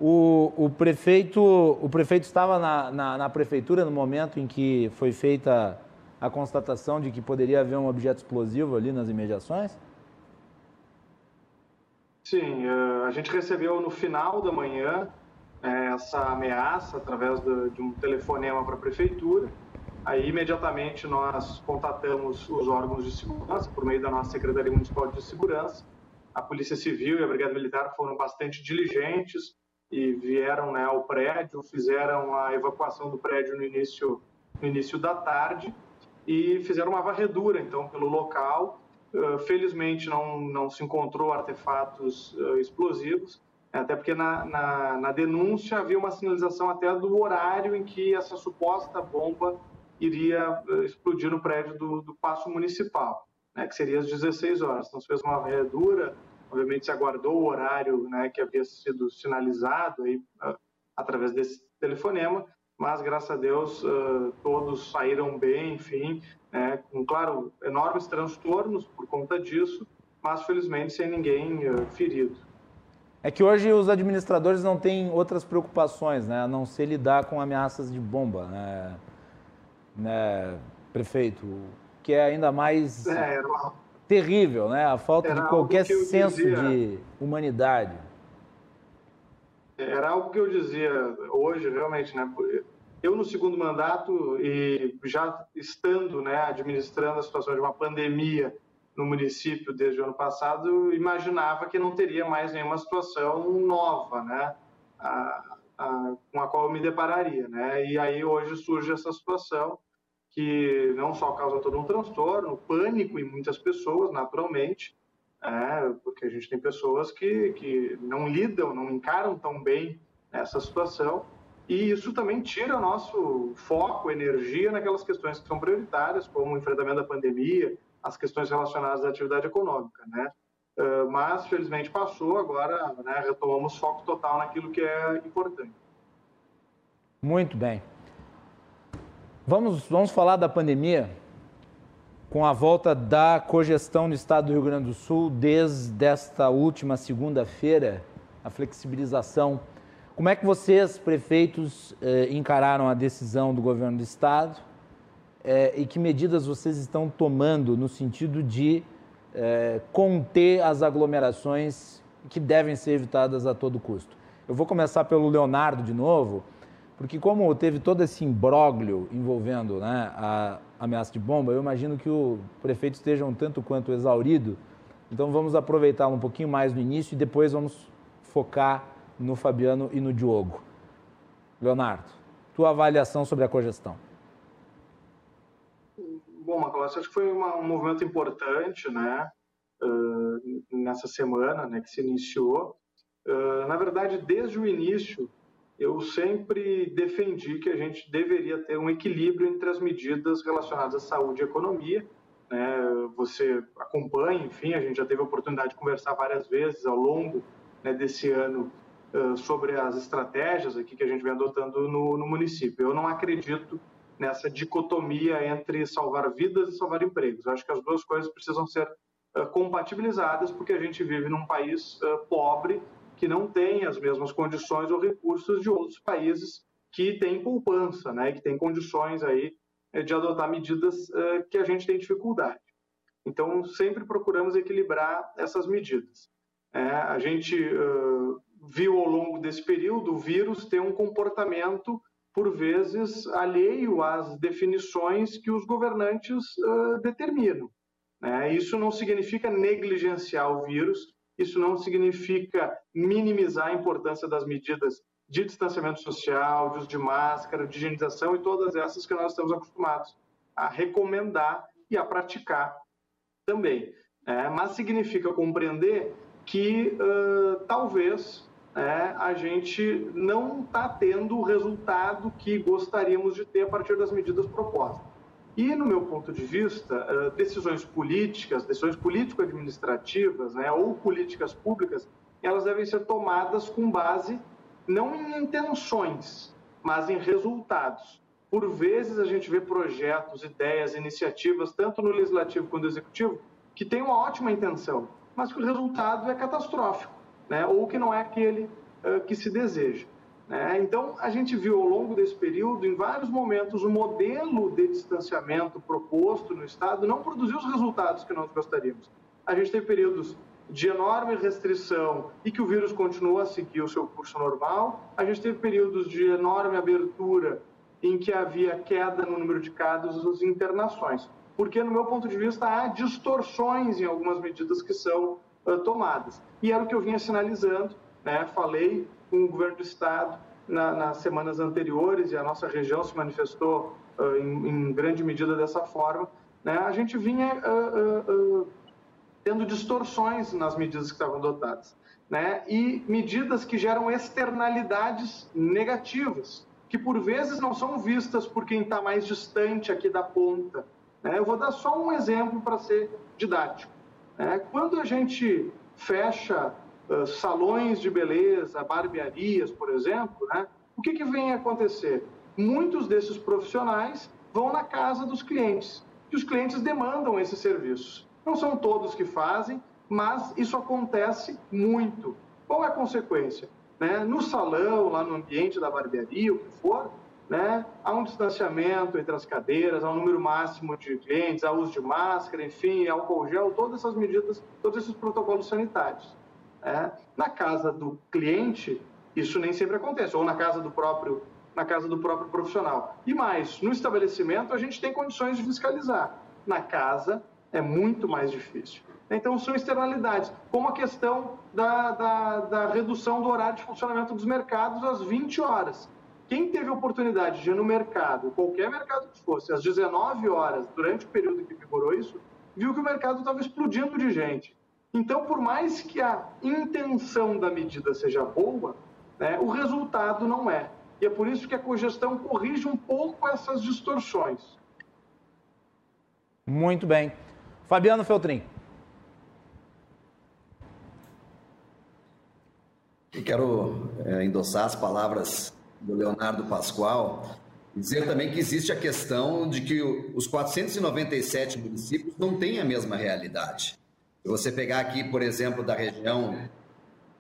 O, o, prefeito, o prefeito estava na, na, na, prefeitura no momento em que foi feita a constatação de que poderia haver um objeto explosivo ali nas imediações? Sim, eh, a gente recebeu no final da manhã eh, essa ameaça através de um telefonema para a prefeitura. Aí, imediatamente, nós contatamos os órgãos de segurança por meio da nossa Secretaria Municipal de Segurança. A Polícia Civil e a Brigada Militar foram bastante diligentes, e vieram né, ao prédio, fizeram a evacuação do prédio no início, no início da tarde e fizeram uma varredura, então, pelo local. Uh, felizmente não, não se encontrou artefatos uh, explosivos, até porque na, na, na, denúncia havia uma sinalização até do horário em que essa suposta bomba iria uh, explodir no prédio do, do Paço Municipal, né, que seria às 16 horas. Então se fez uma varredura, Obviamente se aguardou o horário né, que havia sido sinalizado aí, uh, através desse telefonema, mas graças a Deus uh, todos saíram bem, enfim, né, com, claro, enormes transtornos por conta disso, mas felizmente sem ninguém uh, ferido. É que hoje os administradores não têm outras preocupações, né, a não ser lidar com ameaças de bomba, né, né prefeito, que é ainda mais... É, era uma terrível, né? A falta Era de qualquer senso dizia, de humanidade. Era algo que eu dizia hoje, realmente, né? Eu no segundo mandato e já estando, né, administrando a situação de uma pandemia no município desde o ano passado, imaginava que não teria mais nenhuma situação nova, né? A, a, com a qual eu me depararia, né? E aí hoje surge essa situação que não só causa todo um transtorno, pânico em muitas pessoas, naturalmente, é, porque a gente tem pessoas que, que não lidam, não encaram tão bem essa situação, e isso também tira o nosso foco, energia naquelas questões que são prioritárias, como o enfrentamento da pandemia, as questões relacionadas à atividade econômica, né? Uh, mas, felizmente, passou, agora né, retomamos foco total naquilo que é importante. Muito bem. Vamos, vamos falar da pandemia com a volta da cogestão no estado do Rio Grande do Sul desde esta última segunda-feira, a flexibilização. Como é que vocês, prefeitos, eh, encararam a decisão do governo do estado eh, e que medidas vocês estão tomando no sentido de eh, conter as aglomerações que devem ser evitadas a todo custo? Eu vou começar pelo Leonardo de novo. Porque como teve todo esse imbróglio envolvendo né, a ameaça de bomba, eu imagino que o prefeito esteja um tanto quanto exaurido. Então vamos aproveitar um pouquinho mais no início e depois vamos focar no Fabiano e no Diogo. Leonardo, tua avaliação sobre a cogestão. Bom, Macalossi, acho que foi uma, um movimento importante, né, uh, nessa semana, né, que se iniciou. Uh, na verdade, desde o início, eu sempre defendi que a gente deveria ter um equilíbrio entre as medidas relacionadas à saúde e economia. Né? Você acompanha, enfim, a gente já teve a oportunidade de conversar várias vezes ao longo né, desse ano sobre as estratégias aqui que a gente vem adotando no, no município. Eu não acredito nessa dicotomia entre salvar vidas e salvar empregos. Eu acho que as duas coisas precisam ser compatibilizadas, porque a gente vive num país pobre que não tem as mesmas condições ou recursos de outros países que têm poupança, né, que têm condições aí de adotar medidas que a gente tem dificuldade. Então, sempre procuramos equilibrar essas medidas. É, a gente uh, viu ao longo desse período o vírus ter um comportamento, por vezes, alheio às definições que os governantes uh, determinam. Né? Isso não significa negligenciar o vírus, isso não significa minimizar a importância das medidas de distanciamento social, de uso de máscara, de higienização e todas essas que nós estamos acostumados a recomendar e a praticar também. É, mas significa compreender que uh, talvez é, a gente não está tendo o resultado que gostaríamos de ter a partir das medidas propostas. E, no meu ponto de vista, uh, decisões políticas, decisões político-administrativas né, ou políticas públicas, elas devem ser tomadas com base não em intenções, mas em resultados. Por vezes a gente vê projetos, ideias, iniciativas, tanto no legislativo quanto no executivo, que têm uma ótima intenção, mas que o resultado é catastrófico, né? ou que não é aquele uh, que se deseja. Né? Então, a gente viu ao longo desse período, em vários momentos, o modelo de distanciamento proposto no Estado não produziu os resultados que nós gostaríamos. A gente teve períodos de enorme restrição e que o vírus continuou a seguir o seu curso normal. A gente teve períodos de enorme abertura em que havia queda no número de casos e internações. Porque, no meu ponto de vista, há distorções em algumas medidas que são uh, tomadas. E era o que eu vinha sinalizando, né? falei com o governo do Estado na, nas semanas anteriores, e a nossa região se manifestou uh, em, em, grande medida dessa forma. Né? A gente vinha uh, tendo distorções nas medidas que estavam adotadas. Né? E medidas que geram externalidades negativas, que por vezes não são vistas por quem está mais distante aqui da ponta. Né? Eu vou dar só um exemplo para ser didático. Né? Quando a gente fecha uh, salões de beleza, barbearias, por exemplo, né? o que, que vem a acontecer? Muitos desses profissionais vão na casa dos clientes, e os clientes demandam esses serviços. Não são todos que fazem, mas isso acontece muito. Qual é a consequência? Né? No salão, lá no ambiente da barbearia, o que for, né? há um distanciamento entre as cadeiras, há um número máximo de clientes, há uso de máscara, enfim, álcool gel, todas essas medidas, todos esses protocolos sanitários. Né? Na casa do cliente, isso nem sempre acontece, ou na casa do próprio na casa do próprio profissional. E mais, no estabelecimento a gente tem condições de fiscalizar. Na casa, é muito mais difícil. Então, são externalidades, como a questão da, da, da, redução do horário de funcionamento dos mercados às 20 horas. Quem teve oportunidade de ir no mercado, qualquer mercado que fosse, às 19 horas, durante o período que vigorou isso, viu que o mercado estava explodindo de gente. Então, por mais que a intenção da medida seja boa, né, o resultado não é. E é por isso que a cogestão corrige um pouco essas distorções. Muito bem. Fabiano Feltrin. Eu quero é, endossar as palavras do Leonardo Pascoal, dizer também que existe a questão de que os 497 municípios não têm a mesma realidade. Se você pegar aqui, por exemplo, da região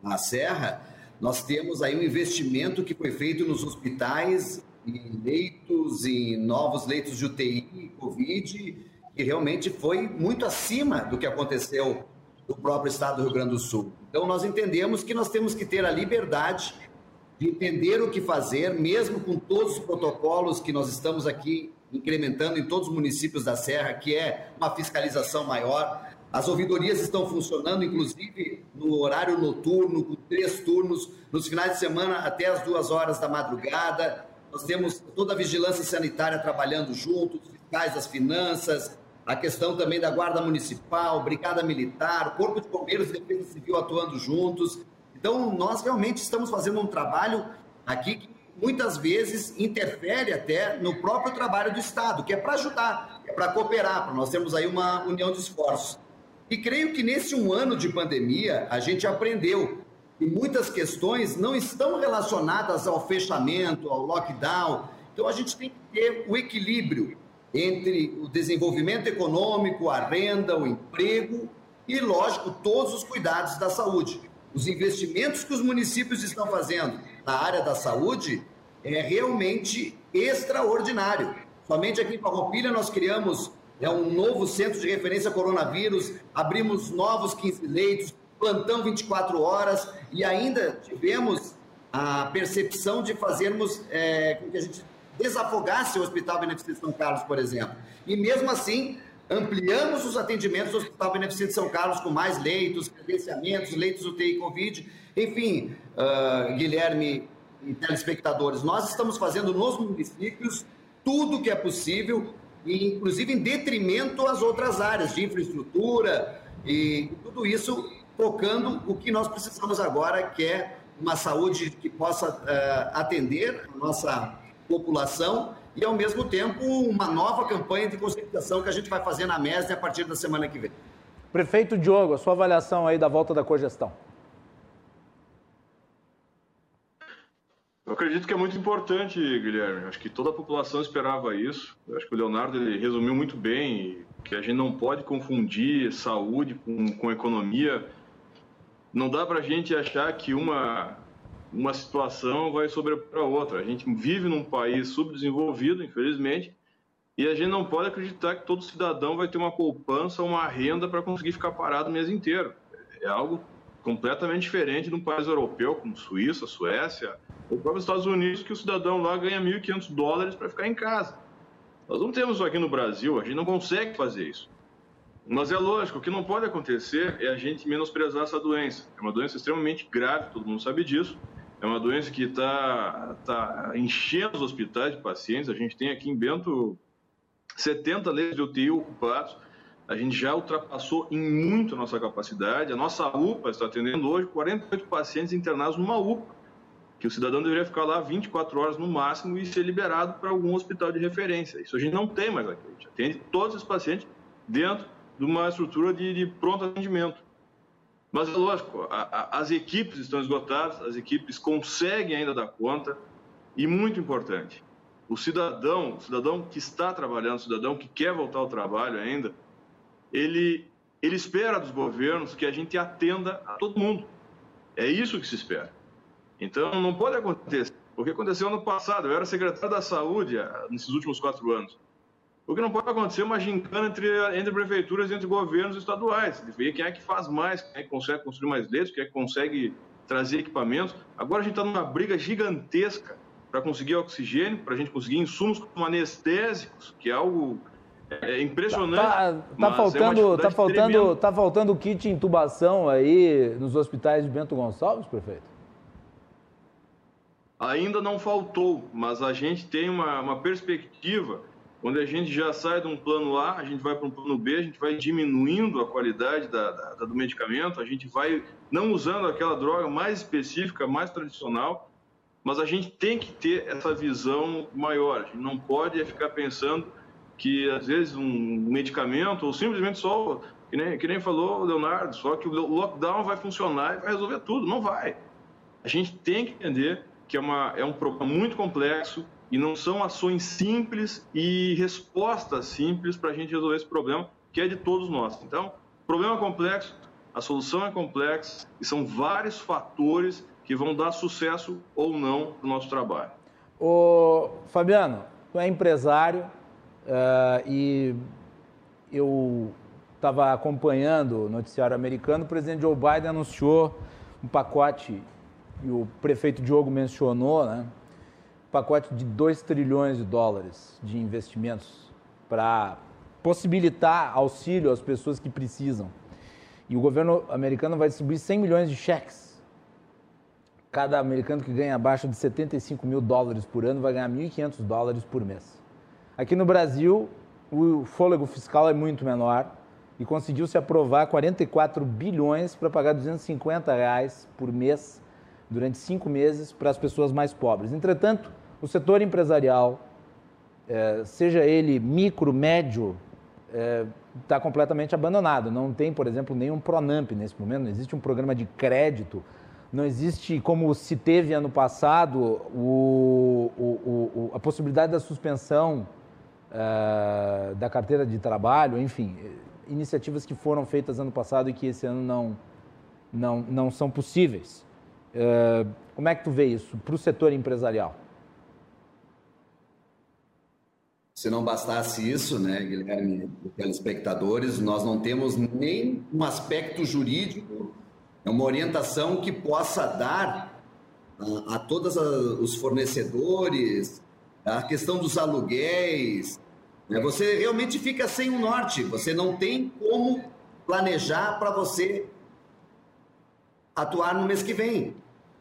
na Serra, nós temos aí um investimento que foi feito nos hospitais, em leitos, em novos leitos de UTI, Covid, que realmente foi muito acima do que aconteceu no próprio estado do Rio Grande do Sul. Então, nós entendemos que nós temos que ter a liberdade de entender o que fazer, mesmo com todos os protocolos que nós estamos aqui incrementando em todos os municípios da Serra, que é uma fiscalização maior. As ouvidorias estão funcionando, inclusive no horário noturno, com três turnos, nos finais de semana até as duas horas da madrugada. Nós temos toda a vigilância sanitária trabalhando juntos, fiscais das finanças, a questão também da Guarda Municipal, Brigada Militar, Corpo de Bombeiros e Defesa Civil atuando juntos. Então, nós realmente estamos fazendo um trabalho aqui que muitas vezes interfere até no próprio trabalho do Estado, que é para ajudar, é para cooperar, para nós termos aí uma união de esforços. E creio que nesse um ano de pandemia, a gente aprendeu e muitas questões não estão relacionadas ao fechamento, ao lockdown. Então a gente tem que ter o equilíbrio entre o desenvolvimento econômico, a renda, o emprego e, lógico, todos os cuidados da saúde. Os investimentos que os municípios estão fazendo na área da saúde é realmente extraordinário. Somente aqui em Farroupilha nós criamos é um novo centro de referência coronavírus, abrimos novos 15 leitos, plantão 24 horas e ainda tivemos a percepção de fazermos é, com que a gente desafogasse o Hospital Beneficente São Carlos, por exemplo. E mesmo assim, ampliamos os atendimentos do Hospital Beneficente São Carlos com mais leitos, credenciamentos, leitos UTI Covid. Enfim, uh, Guilherme e telespectadores, nós estamos fazendo nos municípios tudo que é possível, inclusive em detrimento às outras áreas de infraestrutura e tudo isso focando o que nós precisamos agora, que é uma saúde que possa uh, atender a nossa população e, ao mesmo tempo, uma nova campanha de conscientização que a gente vai fazer na MESD a partir da semana que vem. Prefeito Diogo, a sua avaliação aí da volta da cogestão. Eu acredito que é muito importante, Guilherme. Acho que toda a população esperava isso. Acho que o Leonardo resumiu muito bem que a gente não pode confundir saúde com, com economia. Não dá para a gente achar que uma uma situação vai sobrepor a outra. A gente vive num país subdesenvolvido, infelizmente, e a gente não pode acreditar que todo cidadão vai ter uma poupança, uma renda para conseguir ficar parado o mês inteiro. É algo completamente diferente de um país europeu como Suíça, Suécia, ou próprio Estados Unidos, que o cidadão lá ganha 1.500 dólares para ficar em casa. Nós não temos isso aqui no Brasil, a gente não consegue fazer isso. Mas é lógico, o que não pode acontecer é a gente menosprezar essa doença. É uma doença extremamente grave, todo mundo sabe disso, é uma doença que está tá enchendo os hospitais de pacientes. A gente tem aqui em Bento 70 leitos de UTI ocupados. A gente já ultrapassou em muito a nossa capacidade. A nossa UPA está atendendo hoje 48 pacientes internados numa UPA, que o cidadão deveria ficar lá 24 horas no máximo e ser liberado para algum hospital de referência. Isso a gente não tem mais aqui. A gente atende todos os pacientes dentro de uma estrutura de, de pronto atendimento. Mas é lógico, a, a, as equipes estão esgotadas, as equipes conseguem ainda dar conta, e muito importante, o cidadão, o cidadão que está trabalhando, o cidadão que quer voltar ao trabalho ainda, ele, ele espera dos governos que a gente atenda a todo mundo. É isso que se espera. Então, não pode acontecer. O que aconteceu ano passado, eu era secretário da Saúde ah, nesses últimos quatro anos. O que não pode acontecer é uma gincana entre, entre prefeituras e entre governos estaduais. Ver quem é que faz mais, quem é que consegue construir mais leitos, quem é que consegue trazer equipamentos. Agora a gente está numa briga gigantesca para conseguir oxigênio, para a gente conseguir insumos como anestésicos, que é algo é impressionante. Tá, tá, tá faltando, é tá faltando, tá faltando kit intubação aí nos hospitais de Bento Gonçalves, prefeito? Ainda não faltou, mas a gente tem uma, uma perspectiva quando a gente já sai de um plano A, a gente vai para um plano B, a gente vai diminuindo a qualidade da, da, do medicamento, a gente vai não usando aquela droga mais específica, mais tradicional, mas a gente tem que ter essa visão maior. A gente não pode ficar pensando que, às vezes, um medicamento, ou simplesmente só, que nem, que nem falou o Leonardo, só que o lockdown vai funcionar e vai resolver tudo. Não vai. A gente tem que entender que é, uma, é um problema muito complexo, e não são ações simples e respostas simples para a gente resolver esse problema, que é de todos nós. Então, o problema é complexo, a solução é complexa e são vários fatores que vão dar sucesso ou não no nosso trabalho. Ô, Fabiano, tu é empresário uh, e eu estava acompanhando o noticiário americano, o presidente Joe Biden anunciou um pacote, e o prefeito Diogo mencionou, né, pacote de 2 trilhões de dólares de investimentos para possibilitar auxílio às pessoas que precisam. E o governo americano vai distribuir 100 milhões de cheques. Cada americano que ganha abaixo de 75 mil dólares por ano vai ganhar 1.500 dólares por mês. Aqui no Brasil, o fôlego fiscal é muito menor e conseguiu-se aprovar 44 bilhões para pagar 250 reais por mês durante cinco meses para as pessoas mais pobres. Entretanto, o setor empresarial, é, seja ele micro, médio, está é, completamente abandonado. Não tem, por exemplo, nenhum Pronamp nesse momento, não existe um programa de crédito não existe, como se teve ano passado, o, o, o, a possibilidade da suspensão uh, da carteira de trabalho, enfim, iniciativas que foram feitas ano passado e que esse ano não, não, não são possíveis. Uh, como é que tu vê isso para o setor empresarial? Se não bastasse isso, né, Guilherme, telespectadores, nós não temos nem um aspecto jurídico, uma orientação que possa dar a, a todos os fornecedores, a questão dos aluguéis. Né? Você realmente fica sem um norte, você não tem como planejar para você atuar no mês que vem.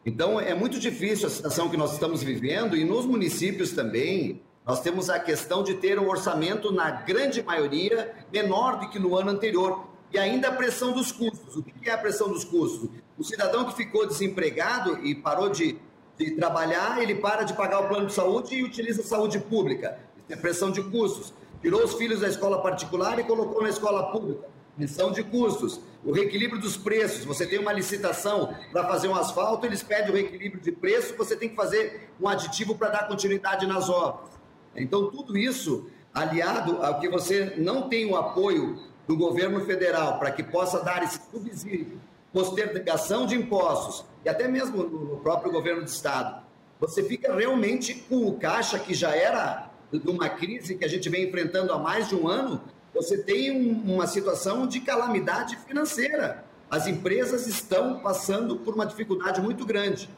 Então, é muito difícil a situação que nós estamos vivendo e nos municípios também. Nós temos a questão de ter um orçamento, na grande maioria, menor do que no ano anterior. E ainda a pressão dos custos. O que é a pressão dos custos? O cidadão que ficou desempregado e parou de, de trabalhar, ele para de pagar o plano de saúde e utiliza a saúde pública. Isso é pressão de custos. Tirou os filhos da escola particular e colocou na escola pública. Pressão de custos o reequilíbrio dos preços. Você tem uma licitação para fazer um asfalto, eles pedem o reequilíbrio de preço, você tem que fazer um aditivo para dar continuidade nas obras. Então, tudo isso, aliado ao que você não tem o apoio do governo federal para que possa dar esse subsídio, postergação de impostos, e até mesmo no próprio governo do Estado, você fica realmente com o caixa que já era de uma crise que a gente vem enfrentando há mais de um ano, você tem um, uma situação de calamidade financeira. As empresas estão passando por uma dificuldade muito grande.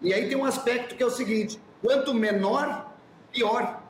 E aí tem um aspecto que é o seguinte: quanto menor, pior.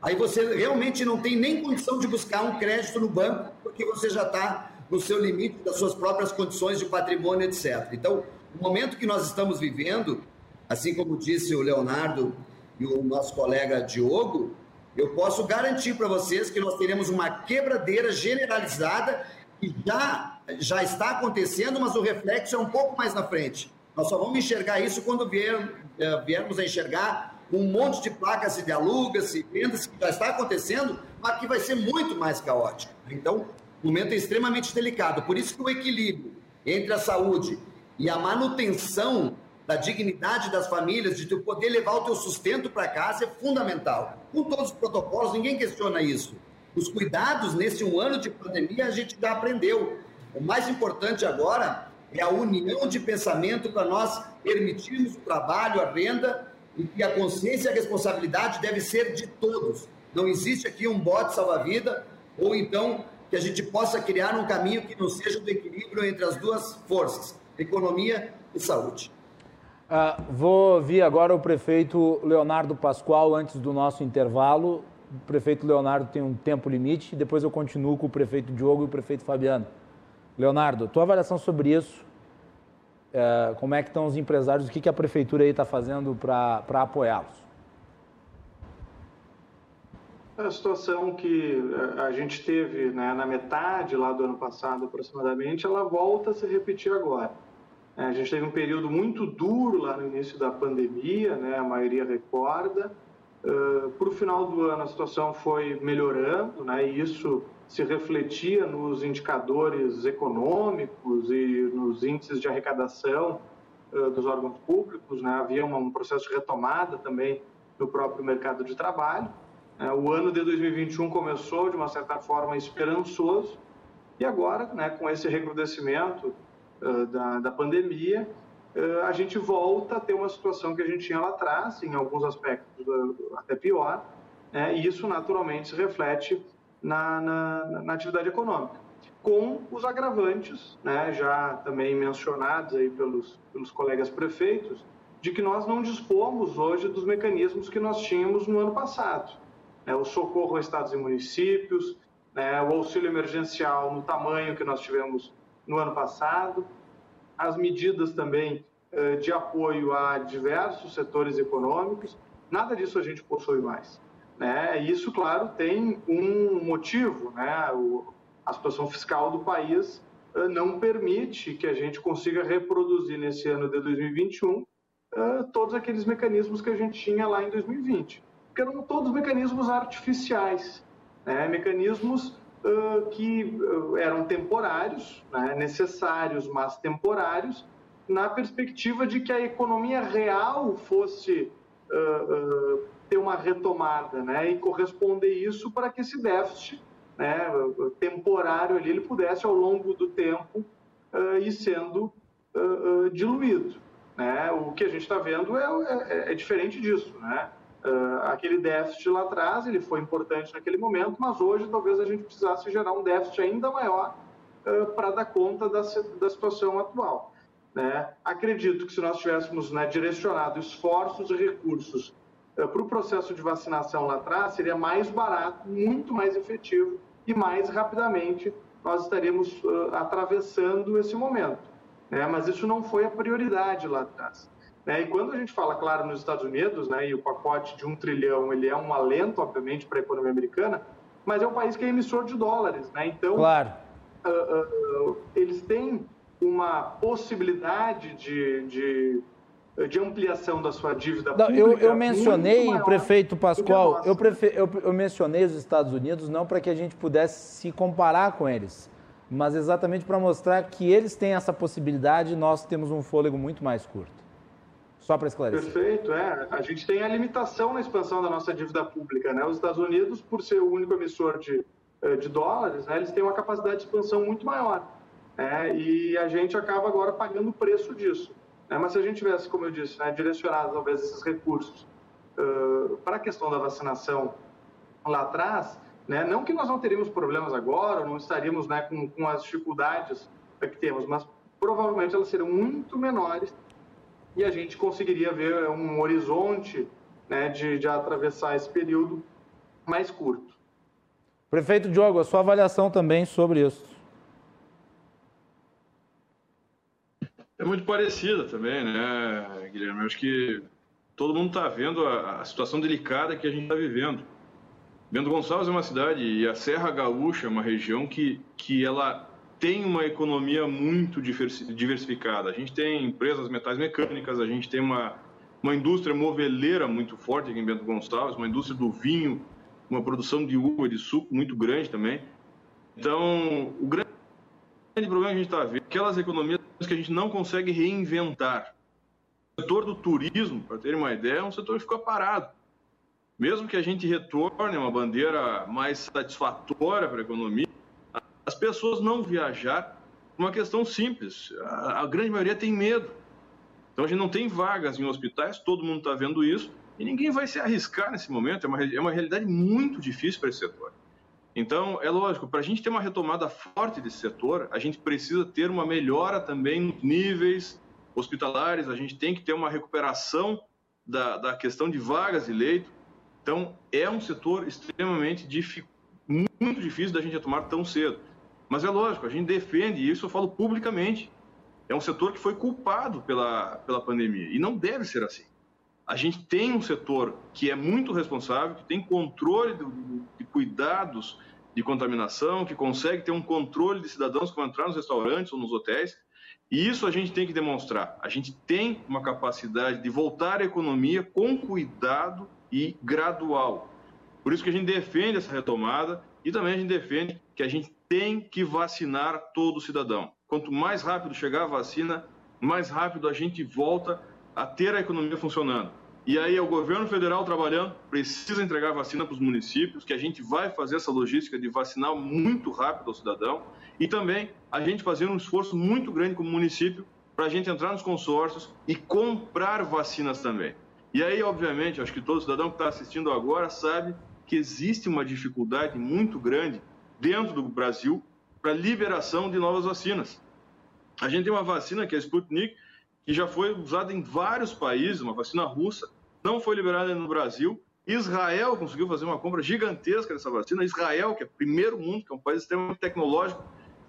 Aí você realmente não tem nem condição de buscar um crédito no banco, porque você já está no seu limite das suas próprias condições de patrimônio, etc. Então, o momento que nós estamos vivendo, assim como disse o Leonardo e o nosso colega Diogo, eu posso garantir para vocês que nós teremos uma quebradeira generalizada que já, já está acontecendo, mas o reflexo é um pouco mais na frente. Nós só vamos enxergar isso quando vier, eh, viermos a enxergar um monte de placas de alugas e vendas que já está acontecendo, mas que vai ser muito mais caótico. Então, o momento é extremamente delicado. Por isso que o equilíbrio entre a saúde e a manutenção da dignidade das famílias, de tu poder levar o teu sustento para casa é fundamental. Com todos os protocolos, ninguém questiona isso. Os cuidados nesse um ano de pandemia a gente já aprendeu. O mais importante agora é a união de pensamento para nós permitirmos o trabalho, a renda e que a consciência e a responsabilidade deve ser de todos. Não existe aqui um bote salva-vida ou então que a gente possa criar um caminho que não seja do equilíbrio entre as duas forças, economia e saúde. Uh, vou ouvir agora o prefeito Leonardo Pascoal antes do nosso intervalo. O prefeito Leonardo tem um tempo limite, depois eu continuo com o prefeito Diogo e o prefeito Fabiano. Leonardo, tua avaliação sobre isso? Uh, como é que estão os empresários? O que, que a prefeitura aí está fazendo para apoiá-los? A situação que eh, a gente teve né, na metade lá do ano passado, aproximadamente, ela volta a se repetir agora. É, a gente teve um período muito duro lá no início da pandemia, né? a maioria recorda. Uh, Para o final do ano, a situação foi melhorando, né? e isso se refletia nos indicadores econômicos e nos índices de arrecadação uh, dos órgãos públicos. Né? Havia um processo de retomada também no próprio mercado de trabalho. Uh, o ano de 2021 começou, de uma certa forma, esperançoso, e agora, né, com esse recrudescimento da, da pandemia, a gente volta a ter uma situação que a gente tinha lá atrás, em alguns aspectos até pior, né, e isso naturalmente se reflete na, na, na, atividade econômica, com os agravantes, né, já também mencionados aí pelos, pelos colegas prefeitos, de que nós não dispomos hoje dos mecanismos que nós tínhamos no ano passado. Né, o socorro a estados e municípios, né, o auxílio emergencial no tamanho que nós tivemos no ano passado, as medidas também eh, de apoio a diversos setores econômicos, nada disso a gente possui mais. Né? Isso, claro, tem um motivo, né? O, a situação fiscal do país eh, não permite que a gente consiga reproduzir nesse ano de 2021 eh, todos aqueles mecanismos que a gente tinha lá em 2020, porque eram todos mecanismos artificiais, né? mecanismos que eram temporários, né, necessários, mas temporários, na perspectiva de que a economia real fosse uh, uh, ter uma retomada, né, e corresponder isso para que esse déficit, né, temporário ali, ele pudesse ao longo do tempo ir sendo diluído, né? O que a gente está vendo é, é, é, diferente disso, né? Aquele déficit lá atrás ele foi importante naquele momento, mas hoje talvez a gente precisasse gerar um déficit ainda maior para dar conta da, da situação atual. Né? Acredito que se nós tivéssemos né, direcionado esforços e recursos uh, para o processo de vacinação lá atrás, seria mais barato, muito mais efetivo e mais rapidamente nós estaríamos uh, atravessando esse momento. Né? Mas isso não foi a prioridade lá atrás. Né? E quando a gente fala, claro, nos Estados Unidos, né, e o pacote de um trilhão ele é um alento, obviamente, para a economia americana, mas é um país que é emissor de dólares. Né? Então, claro. Uh, eles têm uma possibilidade de, de, de ampliação da sua dívida não, pública. Eu, eu mencionei, prefeito Pascoal, eu, prefe, eu, eu mencionei os Estados Unidos não para que a gente pudesse se comparar com eles, mas exatamente para mostrar que eles têm essa possibilidade e nós temos um fôlego muito mais curto. Só para esclarecer. Perfeito, é. A gente tem a limitação na expansão da nossa dívida pública. Né? Os Estados Unidos, por ser o único emissor de, eh, de dólares, né, eles têm uma capacidade de expansão muito maior. É, e a gente acaba agora pagando o preço disso. Né? Mas se a gente tivesse, como eu disse, né, direcionado talvez esses recursos uh, para a questão da vacinação lá atrás, né, não que nós não teríamos problemas agora, não estaríamos né, com, com as dificuldades que temos, mas provavelmente elas seriam muito menores e a gente conseguiria ver um horizonte né, de, de atravessar esse período mais curto. Prefeito Diogo, a sua avaliação também sobre isso. É muito parecida também, né, Guilherme? Eu acho que todo mundo está vendo a, a, situação delicada que a gente está vivendo. Bento Gonçalves é uma cidade e a Serra Gaúcha é uma região que, que ela tem uma economia muito diversificada. A gente tem empresas metais mecânicas, a gente tem uma, uma indústria moveleira muito forte aqui em Bento Gonçalves, uma indústria do vinho, uma produção de uva, de suco muito grande também. Então, o grande problema que a gente está vendo é aquelas economias que a gente não consegue reinventar. O setor do turismo, para terem uma ideia, é um setor que ficou parado. Mesmo que a gente retorne uma bandeira mais satisfatória para a economia, as pessoas não viajar por uma questão simples. A, a grande maioria tem medo. Então a gente não tem vagas em hospitais, todo mundo está vendo isso, e ninguém vai se arriscar nesse momento. É uma, é uma realidade muito difícil para esse setor. Então, é lógico, para a gente ter uma retomada forte desse setor, a gente precisa ter uma melhora também nos níveis hospitalares, a gente tem que ter uma recuperação da, da questão de vagas e leito. Então, é um setor extremamente difícil, muito difícil da gente retomar tão cedo. Mas é lógico, a gente defende, isso eu falo publicamente, é um setor que foi culpado pela, pela pandemia, e não deve ser assim. A gente tem um setor que é muito responsável, que tem controle de, de cuidados de contaminação, que consegue ter um controle de cidadãos que vão entrar nos restaurantes ou nos hotéis. E isso a gente tem que demonstrar. A gente tem uma capacidade de voltar à economia com cuidado e gradual. Por isso que a gente defende essa retomada e também a gente defende que a gente tem que vacinar todo cidadão. Quanto mais rápido chegar a vacina, mais rápido a gente volta a ter a economia funcionando. E aí é o governo federal trabalhando, precisa entregar vacina para os municípios, que a gente vai fazer essa logística de vacinar muito rápido ao cidadão. E também a gente fazer um esforço muito grande como município para a gente entrar nos consórcios e comprar vacinas também. E aí, obviamente, acho que todo cidadão que está assistindo agora sabe que existe uma dificuldade muito grande dentro do Brasil para liberação de novas vacinas. A gente tem uma vacina que é a Sputnik, que já foi usada em vários países, uma vacina russa, não foi liberada no Brasil. Israel conseguiu fazer uma compra gigantesca dessa vacina. Israel, que é o primeiro mundo, que é um país extremamente tecnológico,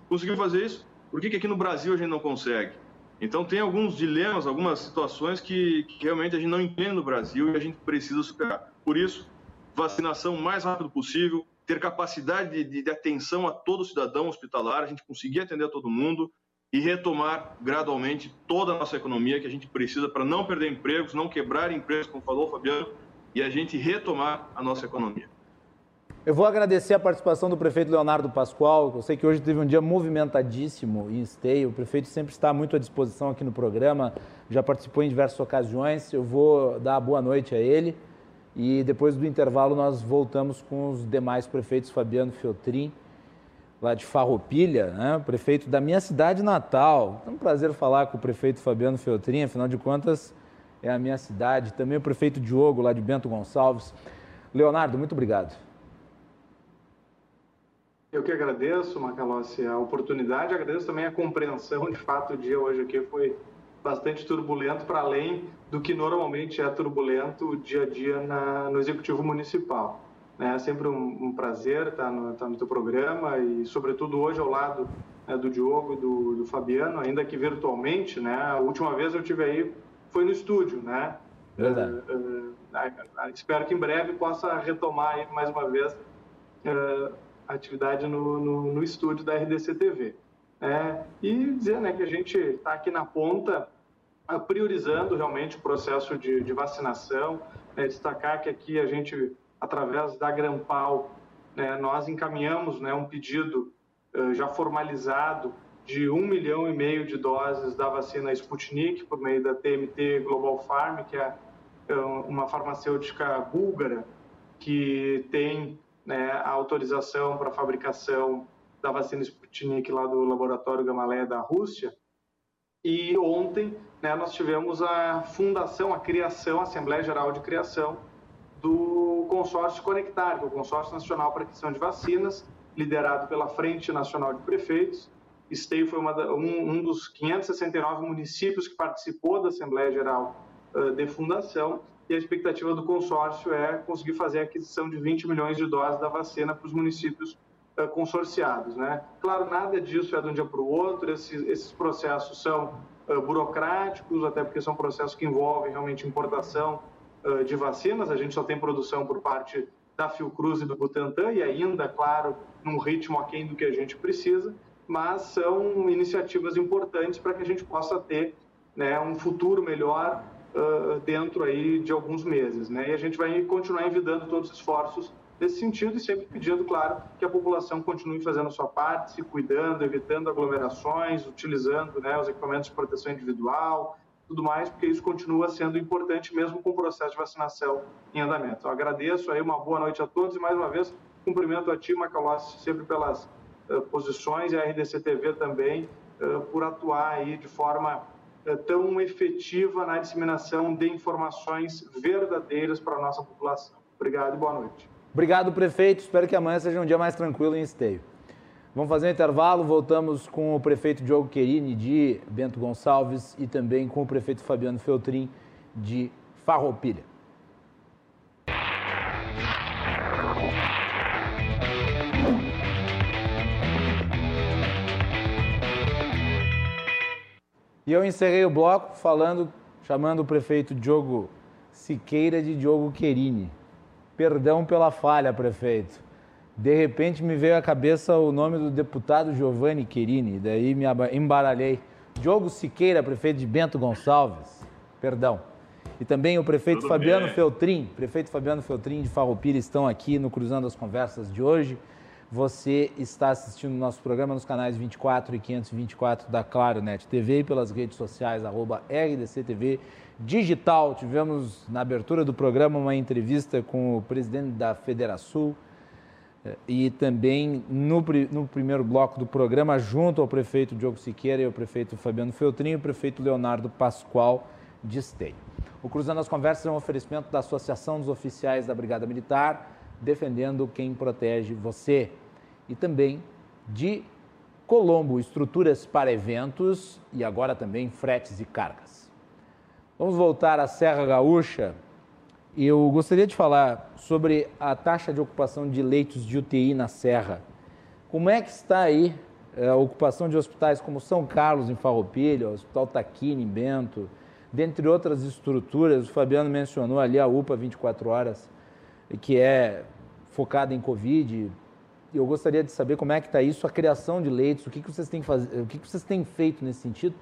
conseguiu fazer isso. Por que, que aqui no Brasil a gente não consegue? Então tem alguns dilemas, algumas situações que, que realmente a gente não entende no Brasil e a gente precisa superar. Por isso, vacinação o mais rápido possível, ter capacidade de, de, atenção a todo cidadão hospitalar, a gente conseguir atender a todo mundo, e retomar gradualmente toda a nossa economia que a gente precisa para não perder empregos, não quebrar empregos, como falou o Fabiano, e a gente retomar a nossa economia. Eu vou agradecer a participação do prefeito Leonardo Pascoal. Eu sei que hoje teve um dia movimentadíssimo em Esteio. O prefeito sempre está muito à disposição aqui no programa, já participou em diversas ocasiões. Eu vou dar boa noite a ele e depois do intervalo nós voltamos com os demais prefeitos, Fabiano Feltrin, lá de Farroupilha, né? prefeito da minha cidade natal. É um prazer falar com o prefeito Fabiano Feltrin, afinal de contas é a minha cidade. Também o prefeito Diogo, lá de Bento Gonçalves. Leonardo, muito obrigado. Eu que agradeço, Macalossi, a oportunidade, agradeço também a compreensão. De fato, o dia hoje aqui foi bastante turbulento, para além do que normalmente é turbulento o dia a dia na, no Executivo Municipal. É sempre um, um prazer estar no, estar no teu programa e, sobretudo, hoje ao lado né, do Diogo e do, do, Fabiano, ainda que virtualmente. Né? A última vez eu tive aí foi no estúdio, né? Verdade. Uh, uh, espero que em breve possa retomar aí mais uma vez uh, atividade no, no, no, estúdio da RDC TV. É, e dizer né, que a gente está aqui na ponta priorizando realmente o processo de, de vacinação, né, destacar que aqui a gente, através da Grampal, né, nós encaminhamos né, um pedido uh, já formalizado de um milhão e meio de doses da vacina Sputnik por meio da TMT Global Farm, que é uma farmacêutica búlgara que tem né, a autorização para fabricação da vacina Sputnik lá do laboratório Gamaleya da Rússia. E ontem né, nós tivemos a fundação, a criação, a Assembleia Geral de Criação do consórcio Conectar, que é o Consórcio Nacional para Aquisição de Vacinas, liderado pela Frente Nacional de Prefeitos. Esteio foi da, um, um, dos 569 municípios que participou da Assembleia Geral uh, de Fundação e a expectativa do consórcio é conseguir fazer a aquisição de 20 milhões de doses da vacina para os municípios uh, consorciados. Né? Claro, nada disso é de um dia para o outro, esses, esses processos são uh, burocráticos, até porque são processos que envolvem realmente importação uh, de vacinas, a gente só tem produção por parte da Fiocruz e do Butantan, e ainda, claro, num ritmo aquém do que a gente precisa, mas são iniciativas importantes para que a gente possa ter né, um futuro melhor dentro aí de alguns meses. Né? E a gente vai continuar envidando todos os esforços nesse sentido e sempre pedindo, claro, que a população continue fazendo a sua parte, se cuidando, evitando aglomerações, utilizando né, os equipamentos de proteção individual, tudo mais, porque isso continua sendo importante mesmo com o processo de vacinação em andamento. Eu agradeço aí, uma boa noite a todos e mais uma vez cumprimento a ti, Macalossi, sempre pelas uh, posições e a RDC TV também uh, por atuar aí de forma é, tão efetiva na disseminação de informações verdadeiras para a nossa população. Obrigado e boa noite. Obrigado, prefeito. Espero que amanhã seja um dia mais tranquilo em Esteio. Vamos fazer um intervalo, voltamos com o prefeito Diogo Querini de Bento Gonçalves e também com o prefeito Fabiano Feltrin de Farroupilha. E eu encerrei o bloco falando, chamando o prefeito Diogo Siqueira de Diogo Querini. Perdão pela falha, prefeito. De repente me veio à cabeça o nome do deputado Giovanni Querini, daí me embaralhei. Diogo Siqueira, prefeito de Bento Gonçalves. Perdão. E também o prefeito Tudo Fabiano bem. Feltrin, prefeito Fabiano Feltrin de Farroupilha estão aqui no Cruzando as Conversas de hoje. Você está assistindo o nosso programa nos canais 24 e 524 da Claro Net TV e pelas redes sociais, arroba RDCTV Digital. Tivemos na abertura do programa uma entrevista com o presidente da Federação eh, e também no, no primeiro bloco do programa, junto ao prefeito Diogo Siqueira e ao prefeito Fabiano Feltrin e o prefeito Leonardo Pascoal de Esteio. O Cruzando as Conversas é um oferecimento da Associação dos Oficiais da Brigada Militar, defendendo quem protege você. E também de Colombo, estruturas para eventos e agora também fretes e cargas. Vamos voltar à Serra Gaúcha. Eu gostaria de falar sobre a taxa de ocupação de leitos de UTI na Serra. Como é que está aí eh, a ocupação de hospitais como São Carlos, em Farroupilha, o Hospital Taquini, em Bento, dentre outras estruturas, o Fabiano mencionou ali a UPA 24 horas, que é focada em Covid. Eu gostaria de saber como é que está isso, a criação de leitos, o que vocês têm faz... o que, que vocês têm feito nesse sentido,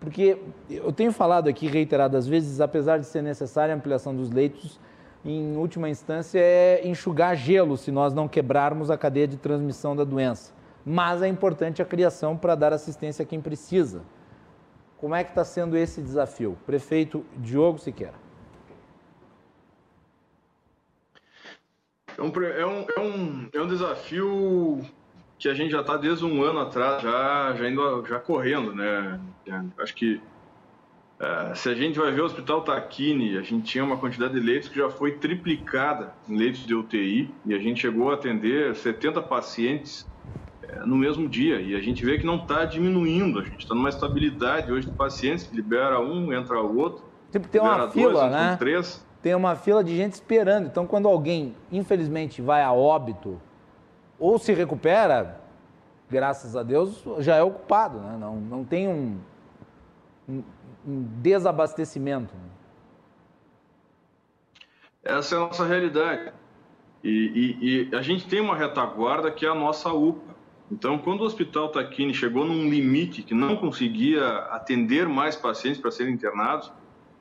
porque eu tenho falado aqui reiteradas vezes, apesar de ser necessária a ampliação dos leitos, em última instância, é enxugar gelo se nós não quebrarmos a cadeia de transmissão da doença. Mas é importante a criação para dar assistência a quem precisa. Como é que está sendo esse desafio? Prefeito Diogo Siqueira. É um, é um, é um, é um desafio que a gente já está desde um ano atrás, já, já, indo, já correndo, né? Acho que é, se a gente vai ver o Hospital Taquini, a gente tinha uma quantidade de leitos que já foi triplicada em leitos de UTI e a gente chegou a atender 70 pacientes é, no mesmo dia e a gente vê que não está diminuindo, a gente está numa estabilidade hoje de pacientes libera um, entra o outro. Tipo, tem uma dois, fila, né? Três. Tem uma fila de gente esperando. Então, quando alguém, infelizmente, vai a óbito ou se recupera, graças a Deus, já é ocupado, né? Não, não tem um, um, um desabastecimento. Né? Essa é a nossa realidade. E, e, e, a gente tem uma retaguarda que é a nossa UPA. Então, quando o Hospital Taquini chegou num limite que não conseguia atender mais pacientes para serem internados,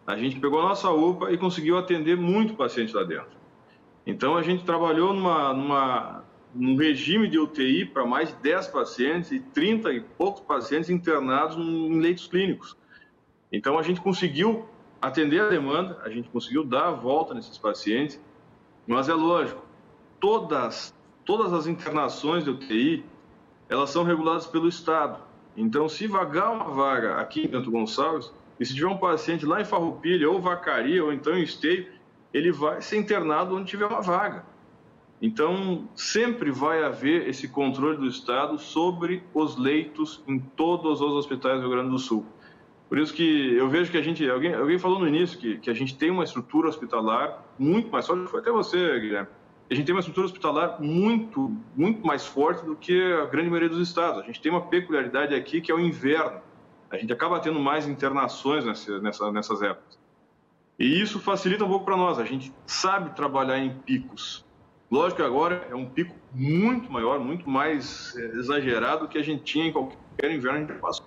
a gente pegou a nossa UPA e conseguiu atender muito paciente lá dentro. Então, a gente trabalhou numa, numa, num regime de UTI para mais de 10 pacientes e 30 e poucos pacientes internados em leitos clínicos. Então, a gente conseguiu atender a demanda, a gente conseguiu dar a volta nesses pacientes, mas é lógico, todas, todas as internações de UTI, elas são reguladas pelo Estado. Então, se vagar uma vaga aqui em Bento Gonçalves, e se tiver um paciente lá em Farroupilha, ou Vacaria, ou então em Esteio, ele vai ser internado onde tiver uma vaga. Então, sempre vai haver esse controle do Estado sobre os leitos em todos os hospitais do Rio Grande do Sul. Por isso que eu vejo que a gente, alguém, alguém falou no início que, que a gente tem uma estrutura hospitalar muito mais forte, foi até você, Guilherme, a gente tem uma estrutura hospitalar muito, muito mais forte do que a grande maioria dos estados. A gente tem uma peculiaridade aqui que é o inverno. A gente acaba tendo mais internações nessa, nessa, nessas épocas. E isso facilita um pouco para nós. A gente sabe trabalhar em picos. Lógico que agora é um pico muito maior, muito mais é, exagerado que a gente tinha em qualquer inverno que a gente passou.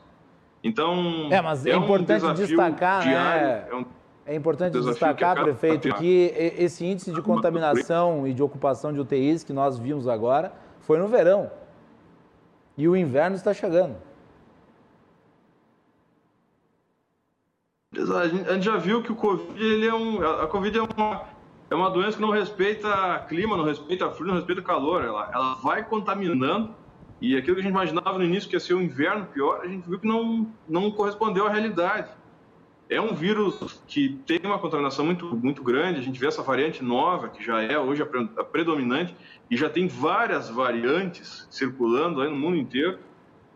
Então, é, mas é, é importante um destacar, né? diário, né? É, um é importante destacar, que prefeito, que esse índice de contaminação e de ocupação de UTIs que nós vimos agora foi no verão. E o inverno está chegando. A gente já viu que o Covid, ele é um, a Covid é uma, é uma doença que não respeita clima, não respeita frio, não respeita calor. Ela, ela vai contaminando e aquilo que a gente imaginava no início que ia ser um inverno pior, a gente viu que não, não correspondeu à realidade. É um vírus que tem uma contaminação muito, muito grande. A gente vê essa variante nova, que já é hoje a predominante, e já tem várias variantes circulando aí no mundo inteiro.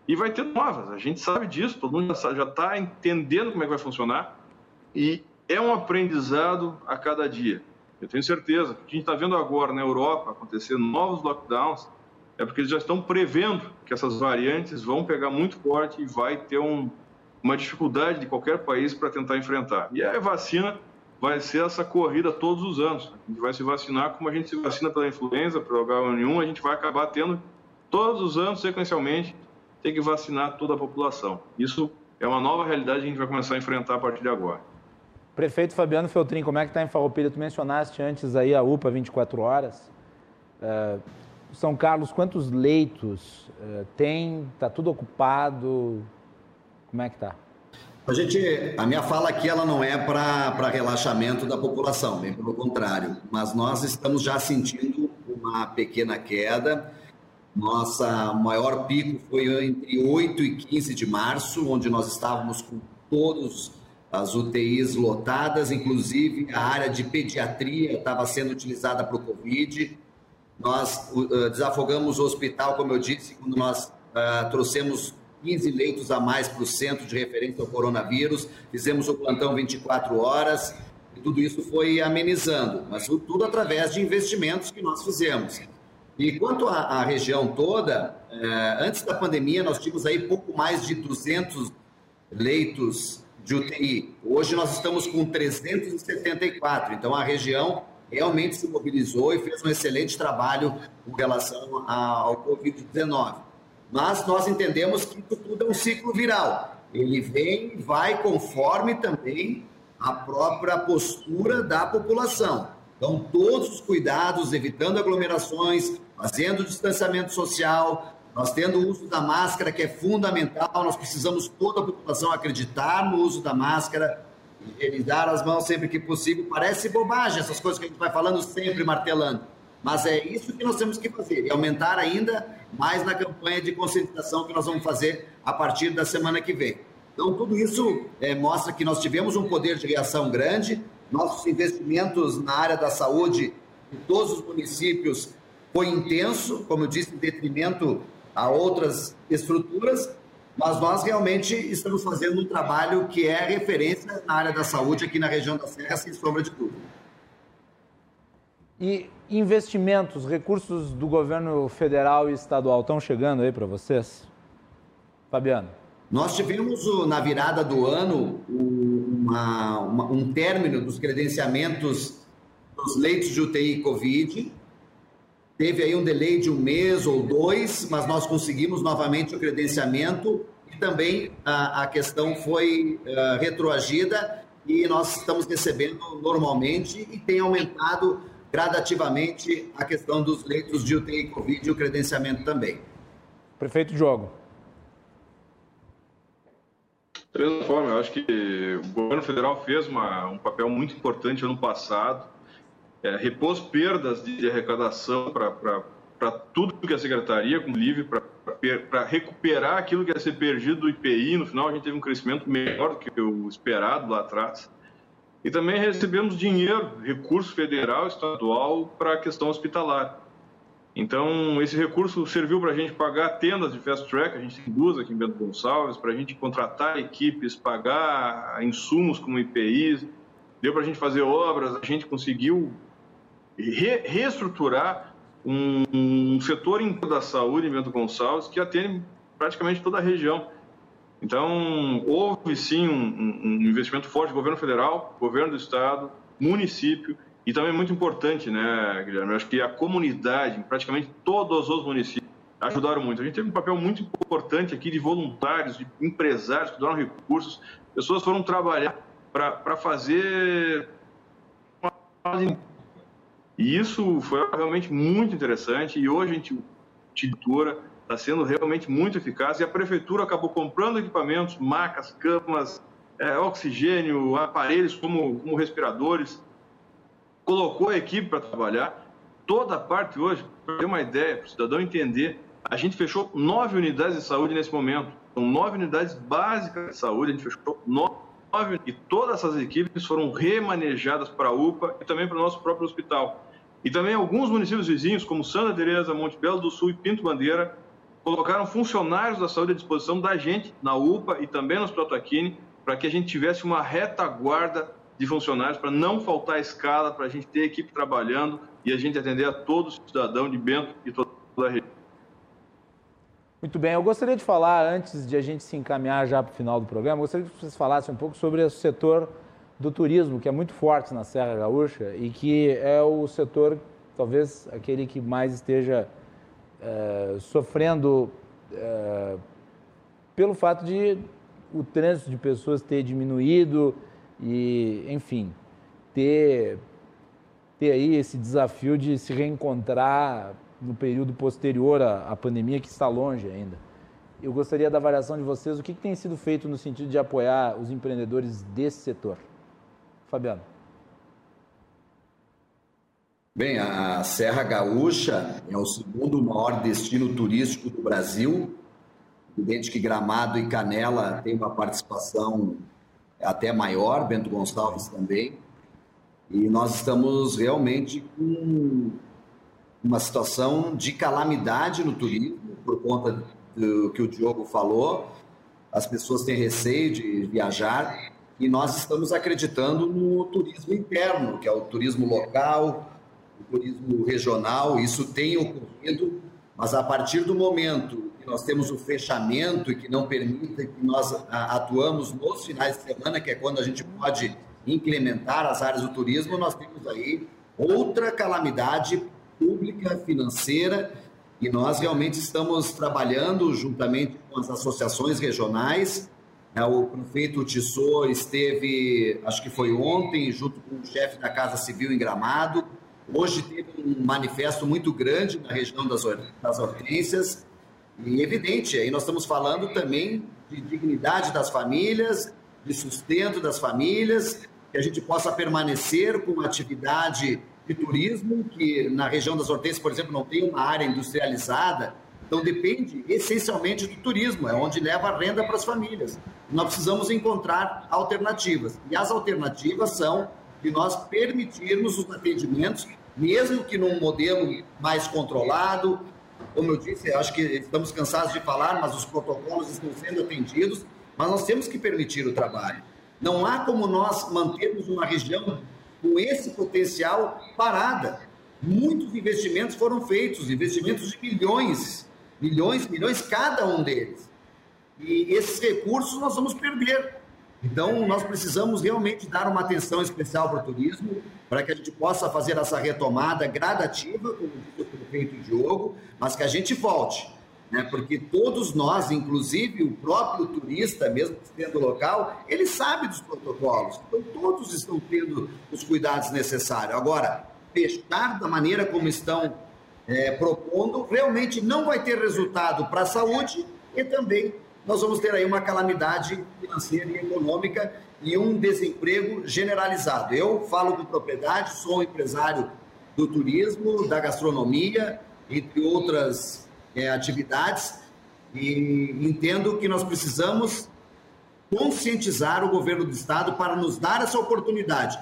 E vai ter novas, a gente sabe disso, todo mundo já está entendendo como é que vai funcionar. E é um aprendizado a cada dia. Eu tenho certeza o que a gente está vendo agora na Europa acontecer novos lockdowns é porque eles já estão prevendo que essas variantes vão pegar muito forte e vai ter um, uma dificuldade de qualquer país para tentar enfrentar. E a vacina vai ser essa corrida todos os anos. A gente vai se vacinar como a gente se vacina pela influenza, pelo H1N1, a gente vai acabar tendo todos os anos, sequencialmente, ter que vacinar toda a população. Isso é uma nova realidade que a gente vai começar a enfrentar a partir de agora. Prefeito Fabiano Feltrin, como é que está em Farroupilha? Tu mencionaste antes aí a UPA 24 horas. Uh, São Carlos, quantos leitos uh, tem? Está tudo ocupado? Como é que está? A gente, a minha fala aqui ela não é para relaxamento da população, bem pelo contrário. Mas nós estamos já sentindo uma pequena queda. Nossa maior pico foi entre 8 e 15 de março, onde nós estávamos com todos as UTIs lotadas, inclusive a área de pediatria estava sendo utilizada para o Covid. Nós uh, desafogamos o hospital, como eu disse, quando nós uh, trouxemos 15 leitos a mais para o centro de referência ao coronavírus, fizemos o plantão 24 horas, e tudo isso foi amenizando, mas tudo através de investimentos que nós fizemos. E quanto à, à região toda, eh, antes da pandemia, nós tínhamos aí pouco mais de 200 leitos de UTI. Hoje nós estamos com 374, então a região realmente se mobilizou e fez um excelente trabalho com relação ao Covid-19. Mas nós entendemos que isso tudo é um ciclo viral. Ele vem e vai conforme também a própria postura da população. Então, todos os cuidados, evitando aglomerações, fazendo distanciamento social, nós tendo o uso da máscara, que é fundamental, nós precisamos toda a população acreditar no uso da máscara, higienizar as mãos sempre que possível. Parece bobagem essas coisas que a gente vai falando sempre, martelando. Mas é isso que nós temos que fazer, e aumentar ainda mais na campanha de conscientização que nós vamos fazer a partir da semana que vem. Então, tudo isso é, mostra que nós tivemos um poder de reação grande, nossos investimentos na área da saúde em todos os municípios foi intenso, como eu disse, em detrimento a outras estruturas, mas nós realmente estamos fazendo um trabalho que é referência na área da saúde aqui na região da Serra, sem sombra de dúvida. E investimentos, recursos do governo federal e estadual estão chegando aí para vocês? Fabiano. Nós tivemos na virada do ano uma, uma, um término dos credenciamentos dos leitos de UTI Covid, Teve aí um delay de um mês ou dois, mas nós conseguimos novamente o credenciamento e também a, a questão foi uh, retroagida e nós estamos recebendo normalmente e tem aumentado gradativamente a questão dos leitos de UTI Covid e o credenciamento também. Prefeito Diogo. Da mesma forma, eu acho que o governo federal fez uma, um papel muito importante ano passado é, repôs perdas de arrecadação para tudo que a secretaria, com livre, para recuperar aquilo que ia ser perdido do IPI. No final, a gente teve um crescimento melhor do que o esperado lá atrás. E também recebemos dinheiro, recurso federal, estadual, para a questão hospitalar. Então, esse recurso serviu para a gente pagar tendas de fast track, a gente tem duas aqui em Bento Gonçalves, para a gente contratar equipes, pagar insumos como IPIs, deu para a gente fazer obras, a gente conseguiu re, reestruturar um, um setor da saúde em Bento Gonçalves que atende praticamente toda a região. Então, houve sim um, um, investimento forte do governo federal, governo do estado, município, e também muito importante, né, Guilherme? Acho que a comunidade, praticamente todos os municípios, ajudaram muito. A gente teve um papel muito importante aqui de voluntários, de empresários que doaram recursos, pessoas foram trabalhar para fazer e isso foi realmente muito interessante e hoje a gente, tintura está sendo realmente muito eficaz e a prefeitura acabou comprando equipamentos, macas, camas, é, oxigênio, aparelhos como, como respiradores, colocou a equipe para trabalhar. Toda a parte hoje, para ter uma ideia, para o cidadão entender, a gente fechou nove unidades de saúde nesse momento. São nove unidades básicas de saúde, a gente fechou nove e todas essas equipes foram remanejadas para a UPA e também para o nosso próprio hospital. E também alguns municípios vizinhos, como Santa Teresa, Monte Belo do Sul e Pinto Bandeira, colocaram funcionários da saúde à disposição da gente na UPA e também no Hospital Taquini, para que a gente tivesse uma retaguarda de funcionários, para não faltar escala, para a gente ter equipe trabalhando e a gente atender a todo cidadão de Bento e toda a região. Muito bem, eu gostaria de falar, antes de a gente se encaminhar já para o final do programa, gostaria que vocês falassem um pouco sobre o setor do turismo, que é muito forte na Serra Gaúcha e que é o setor, talvez, aquele que mais esteja é, sofrendo é, pelo fato de o trânsito de pessoas ter diminuído e, enfim, ter, ter aí esse desafio de se reencontrar no período posterior à, à pandemia, que está longe ainda. Eu gostaria da avaliação de vocês, o que, que tem sido feito no sentido de apoiar os empreendedores desse setor? Fabiano. Bem, a Serra Gaúcha é o segundo maior destino turístico do Brasil. Evidente que Gramado e Canela têm uma participação até maior, Bento Gonçalves também. E nós estamos realmente com uma situação de calamidade no turismo, por conta do que o Diogo falou. As pessoas têm receio de viajar e nós estamos acreditando no turismo interno, que é o turismo local, o turismo regional. Isso tem ocorrido, mas a partir do momento que nós temos o fechamento e que não permite que nós atuamos nos finais de semana, que é quando a gente pode implementar as áreas do turismo, nós temos aí outra calamidade pública, financeira, e nós realmente estamos trabalhando juntamente com as associações regionais É, o prefeito Tissot esteve, acho que foi ontem, junto com o chefe da Casa Civil em Gramado. Hoje teve um manifesto muito grande na região das, das. E evidente, aí nós estamos falando também de dignidade das famílias, de sustento das famílias, que a gente possa permanecer com atividade de turismo, que na região das hortênsias, por exemplo, não tem uma área industrializada, então depende essencialmente do turismo, é onde leva a renda para as famílias. Nós precisamos encontrar alternativas. E as alternativas são de nós permitirmos os atendimentos, mesmo que num modelo mais controlado. Como eu disse, acho que estamos cansados de falar, mas os protocolos estão sendo atendidos, mas nós temos que permitir o trabalho. Não há como nós mantermos uma região com esse potencial parada. Muitos investimentos foram feitos, investimentos de milhões, milhões, milhões cada um deles. E esses recursos nós vamos perder. Então, nós precisamos realmente dar uma atenção especial para o turismo, para que a gente possa fazer essa retomada gradativa, como disse o prefeito Diogo, mas que a gente volte. Né? Porque todos nós, inclusive o próprio turista, mesmo sendo local, ele sabe dos protocolos. Então, todos estão tendo os cuidados necessários. Agora, fechar da maneira como estão é, propondo, realmente não vai ter resultado para a saúde e também nós vamos ter aí uma calamidade financeira e econômica e um desemprego generalizado. Eu falo com propriedade, sou um empresário do turismo, da gastronomia, entre outras é, atividades, e entendo que nós precisamos conscientizar o governo do estado para nos dar essa oportunidade,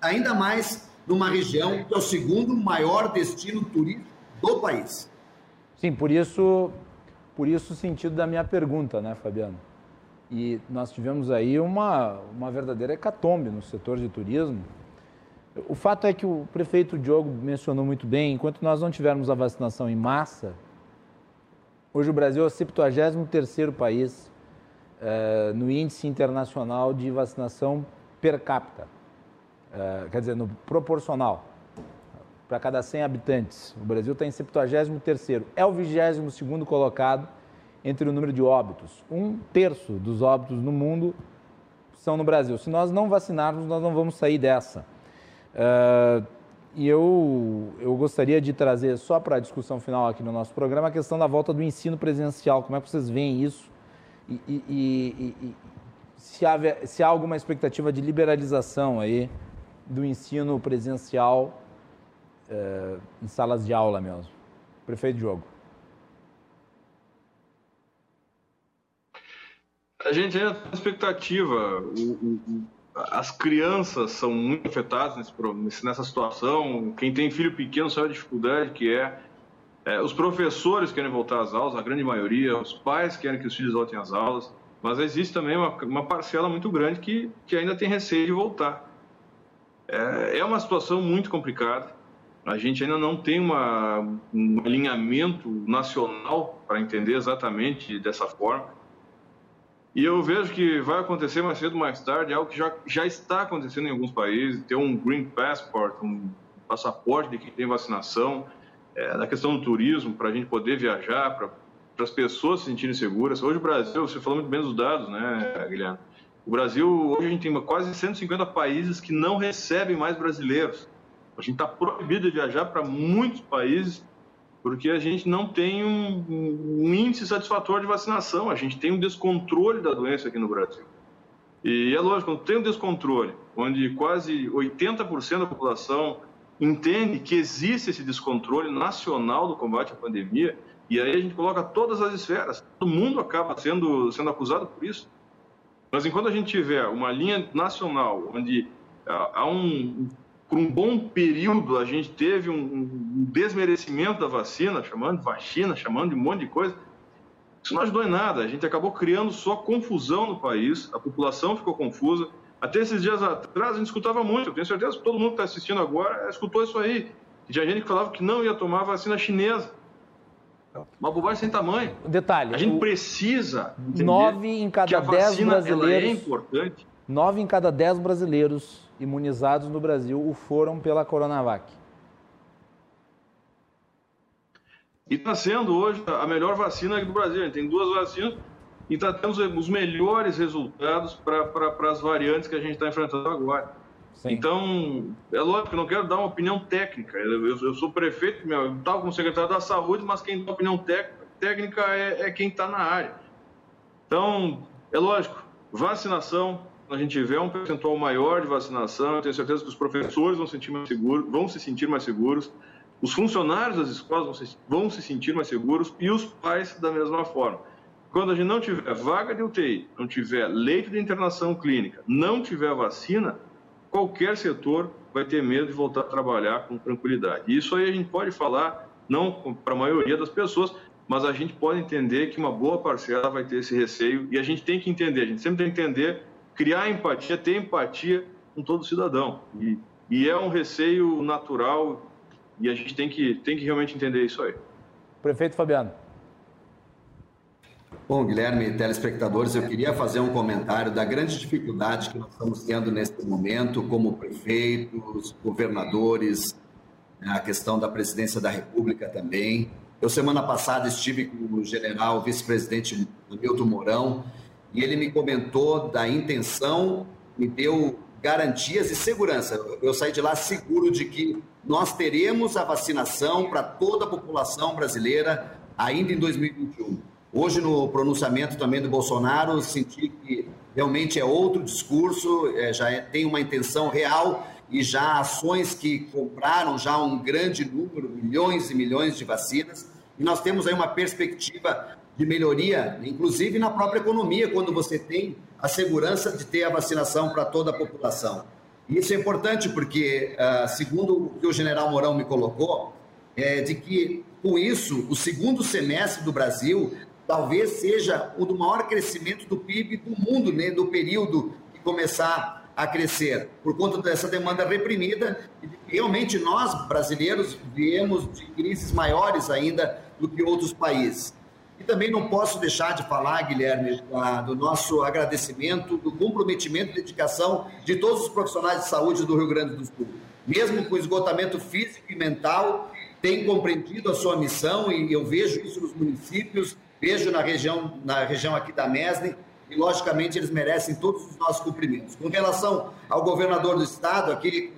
ainda mais numa região que é o segundo maior destino turístico do país. Sim, por isso por isso o sentido da minha pergunta, né, Fabiano? E nós tivemos aí uma, uma verdadeira hecatombe no setor de turismo. O fato é que o prefeito Diogo mencionou muito bem, enquanto nós não tivermos a vacinação em massa, hoje o Brasil é o 73º país eh, no índice internacional de vacinação per capita, eh, quer dizer, no proporcional para cada 100 habitantes. O Brasil está em 73º. É o 22º colocado entre o número de óbitos. Um terço dos óbitos no mundo são no Brasil. Se nós não vacinarmos, nós não vamos sair dessa. Uh, e eu, eu gostaria de trazer só para a discussão final aqui no nosso programa a questão da volta do ensino presencial. Como é que vocês veem isso? E, e, e, e se, há, se há alguma expectativa de liberalização aí do ensino presencial é, em salas de aula mesmo. Prefeito Diogo. A gente ainda tem expectativa. O, as crianças são muito afetadas nesse, nessa situação. Quem tem filho pequeno sabe a dificuldade que é. é. Os professores querem voltar às aulas, a grande maioria. Os pais querem que os filhos voltem às aulas. Mas existe também uma, uma parcela muito grande que, que ainda tem receio de voltar. É, é uma situação muito complicada a gente ainda não tem uma, um alinhamento nacional para entender exatamente dessa forma. E eu vejo que vai acontecer mais cedo ou mais tarde, algo que já, já está acontecendo em alguns países, ter um Green Passport, um passaporte de quem tem vacinação, é, da questão do turismo, para a gente poder viajar, para as pessoas se sentirem seguras. Hoje o Brasil, você falou muito bem dos dados, né, Guilherme? O Brasil, hoje a gente tem quase 150 países que não recebem mais brasileiros. A gente está proibido de viajar para muitos países porque a gente não tem um, um, índice satisfatório de vacinação, a gente tem um descontrole da doença aqui no Brasil. E é lógico, quando tem um descontrole, onde quase 80% da população entende que existe esse descontrole nacional do combate à pandemia, e aí a gente coloca todas as esferas, todo mundo acaba sendo, sendo acusado por isso. Mas enquanto a gente tiver uma linha nacional onde há um por um bom período a gente teve um, um desmerecimento da vacina, chamando de vacina, chamando de um monte de coisa. Isso não ajudou em nada. A gente acabou criando só confusão no país, a população ficou confusa. Até esses dias atrás a gente escutava muito, eu tenho certeza que todo mundo que está assistindo agora escutou isso aí. Tinha gente que falava que não ia tomar vacina chinesa. Uma bobagem sem tamanho. Detalhe. A gente precisa. Nove em cada dez é brasileiros. é importante. Nove em cada dez brasileiros imunizados no Brasil o foram pela Coronavac. E está sendo hoje a melhor vacina aqui do Brasil. A gente tem duas vacinas. e está tendo os melhores resultados para as variantes que a gente está enfrentando agora. Sim. Então, é lógico que eu não quero dar uma opinião técnica. Eu, eu sou prefeito, estava como secretário da saúde, mas quem dá opinião técnica é, é quem está na área. Então, é lógico, vacinação, a gente tiver um percentual maior de vacinação, eu tenho certeza que os professores vão, sentir mais seguros, vão se sentir mais seguros, os funcionários das escolas vão se, vão se sentir mais seguros e os pais da mesma forma. Quando a gente não tiver vaga de UTI, não tiver leito de internação clínica, não tiver vacina, qualquer setor vai ter medo de voltar a trabalhar com tranquilidade. Isso aí a gente pode falar, não para a maioria das pessoas, mas a gente pode entender que uma boa parcela vai ter esse receio e a gente tem que entender, a gente sempre tem que entender, criar empatia, ter empatia com todo cidadão. E, e é um receio natural e a gente tem que, tem que realmente entender isso aí. Prefeito Fabiano. Bom, Guilherme telespectadores, eu queria fazer um comentário da grande dificuldade que nós estamos tendo neste momento, como prefeitos, governadores, né, a questão da presidência da República também. Eu, semana passada, estive com o general vice-presidente Milton Mourão e ele me comentou da intenção, me deu garantias e segurança. Eu saí de lá seguro de que nós teremos a vacinação para toda a população brasileira ainda em 2021. Hoje, no pronunciamento também do Bolsonaro, senti que realmente é outro discurso, é, já é, tem uma intenção real e já ações que compraram já um grande número, milhões e milhões de vacinas. E nós temos aí uma perspectiva de melhoria, inclusive na própria economia, quando você tem a segurança de ter a vacinação para toda a população. Isso é importante porque, ah, segundo o que o general Mourão me colocou, é de que com isso, o segundo semestre do Brasil talvez seja o do maior crescimento do PIB do mundo, né, do período que começar a crescer, por conta dessa demanda reprimida. Realmente, nós, brasileiros, viemos de crises maiores ainda do que outros países. E também não posso deixar de falar, Guilherme, do nosso agradecimento, do comprometimento e dedicação de todos os profissionais de saúde do Rio Grande do Sul. Mesmo com esgotamento físico e mental, têm compreendido a sua missão e eu vejo isso nos municípios, vejo na região, na região aqui da Mesne, e logicamente eles merecem todos os nossos cumprimentos. Com relação ao governador do estado, aqui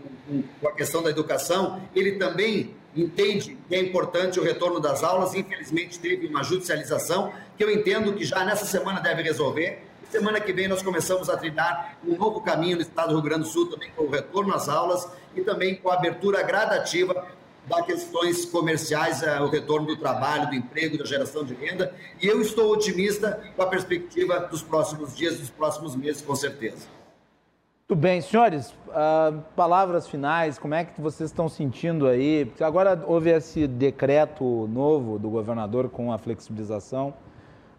com a questão da educação, ele também entende que é importante o retorno das aulas, infelizmente teve uma judicialização, que eu entendo que já nessa semana deve resolver. Semana que vem nós começamos a trilhar um novo caminho no estado do Rio Grande do Sul, também com o retorno às aulas e também com a abertura gradativa da questões comerciais, eh, o retorno do trabalho, do emprego, da geração de renda. E eu estou otimista com a perspectiva dos próximos dias, dos próximos meses, com certeza. Muito bem, senhores, uh, palavras finais, como é que vocês estão sentindo aí? Agora houve esse decreto novo do governador com a flexibilização,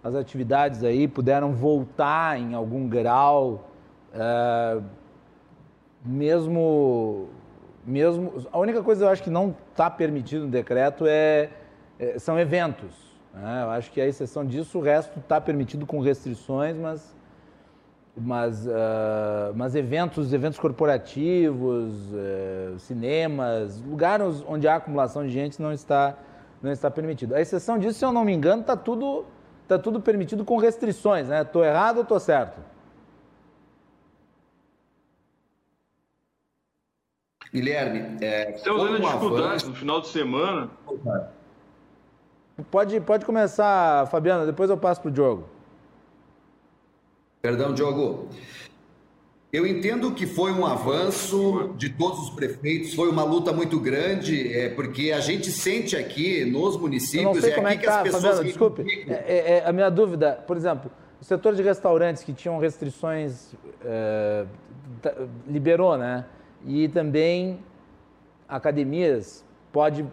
as atividades aí puderam voltar em algum grau, uh, mesmo mesmo. A única coisa eu acho que não está permitido no decreto é, é são eventos. Né? Eu acho que a exceção disso, o resto está permitido com restrições, mas, mas, uh, mas eventos, eventos corporativos, uh, cinemas, lugares onde há acumulação de gente não está, não está permitido. A exceção disso, se eu não me engano, está tudo, tá tudo permitido com restrições. Estou né? errado ou estou certo? Guilherme, é, estamos tendo dificuldades no final de semana. Pode, pode começar, Fabiana, depois eu passo para o Diogo. Perdão, Diogo. Eu entendo que foi um avanço de todos os prefeitos, foi uma luta muito grande, é, porque a gente sente aqui nos municípios. Eu não sei é como é que, tá, que as pessoas. Fabiana, desculpe, é, é, a minha dúvida, por exemplo, o setor de restaurantes que tinham restrições é, liberou, né? e também academias pode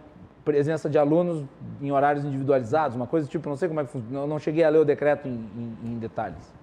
presença de alunos em horários individualizados, uma coisa tipo, não sei como é que funciona, não cheguei a ler o decreto em, em, em detalhes.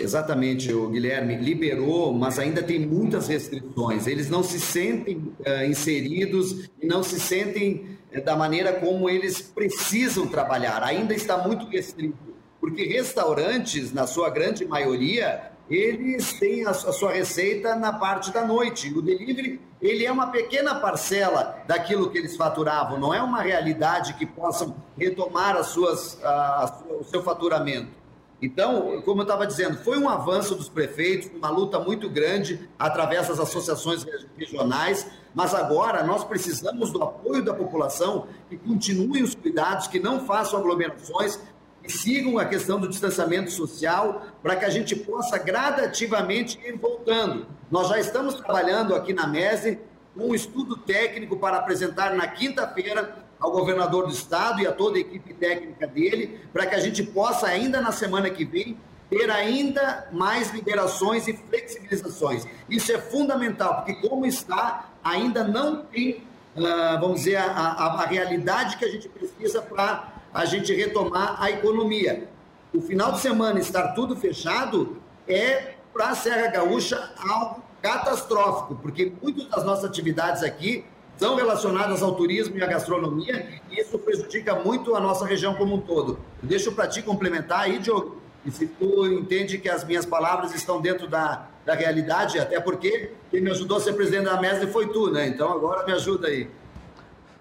Exatamente, o Guilherme liberou, mas ainda tem muitas restrições. Eles não se sentem uh, inseridos e não se sentem uh, da maneira como eles precisam trabalhar. Ainda está muito restrito, porque restaurantes, na sua grande maioria, eles têm a, sua receita na parte da noite. O delivery, ele é uma pequena parcela daquilo que eles faturavam, não é uma realidade que possam retomar as suas, a, o seu faturamento. Então, como eu estava dizendo, foi um avanço dos prefeitos, uma luta muito grande através das associações regionais, mas agora nós precisamos do apoio da população, que continuem os cuidados, que não façam aglomerações, que sigam a questão do distanciamento social, para que a gente possa gradativamente ir voltando. Nós já estamos trabalhando aqui na MESE um estudo técnico para apresentar na quinta-feira ao governador do estado e a toda a equipe técnica dele, para que a gente possa, ainda na semana que vem, ter ainda mais liberações e flexibilizações. Isso é fundamental, porque como está, ainda não tem, uh, vamos dizer, a, a, a realidade que a gente precisa para a gente retomar a economia. O final de semana estar tudo fechado é, para a Serra Gaúcha, algo catastrófico, porque muitas das nossas atividades aqui são relacionadas ao turismo e à gastronomia, e isso prejudica muito a nossa região como um todo. Deixa para ti complementar aí, Diogo, e se tu entende que as minhas palavras estão dentro da, da realidade, até porque quem me ajudou a ser presidente da MESD foi tu, né? Então agora me ajuda aí.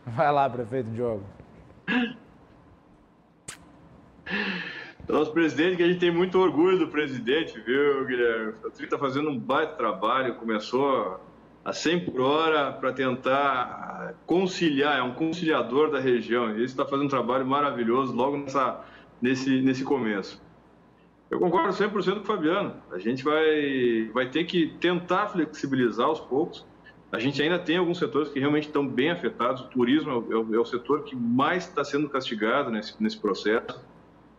Vai lá, prefeito Diogo. Nosso presidente, que a gente tem muito orgulho do presidente, viu, Guilherme? O Tri está fazendo um baita trabalho, começou a 100 por hora para tentar conciliar, é um conciliador da região. Ele está fazendo um trabalho maravilhoso logo nessa, nesse, nesse começo. Eu concordo 100% com o Fabiano. A gente vai, vai ter que tentar flexibilizar aos poucos. A gente ainda tem alguns setores que realmente estão bem afetados. O turismo é o, é o setor que mais está sendo castigado nesse, nesse processo.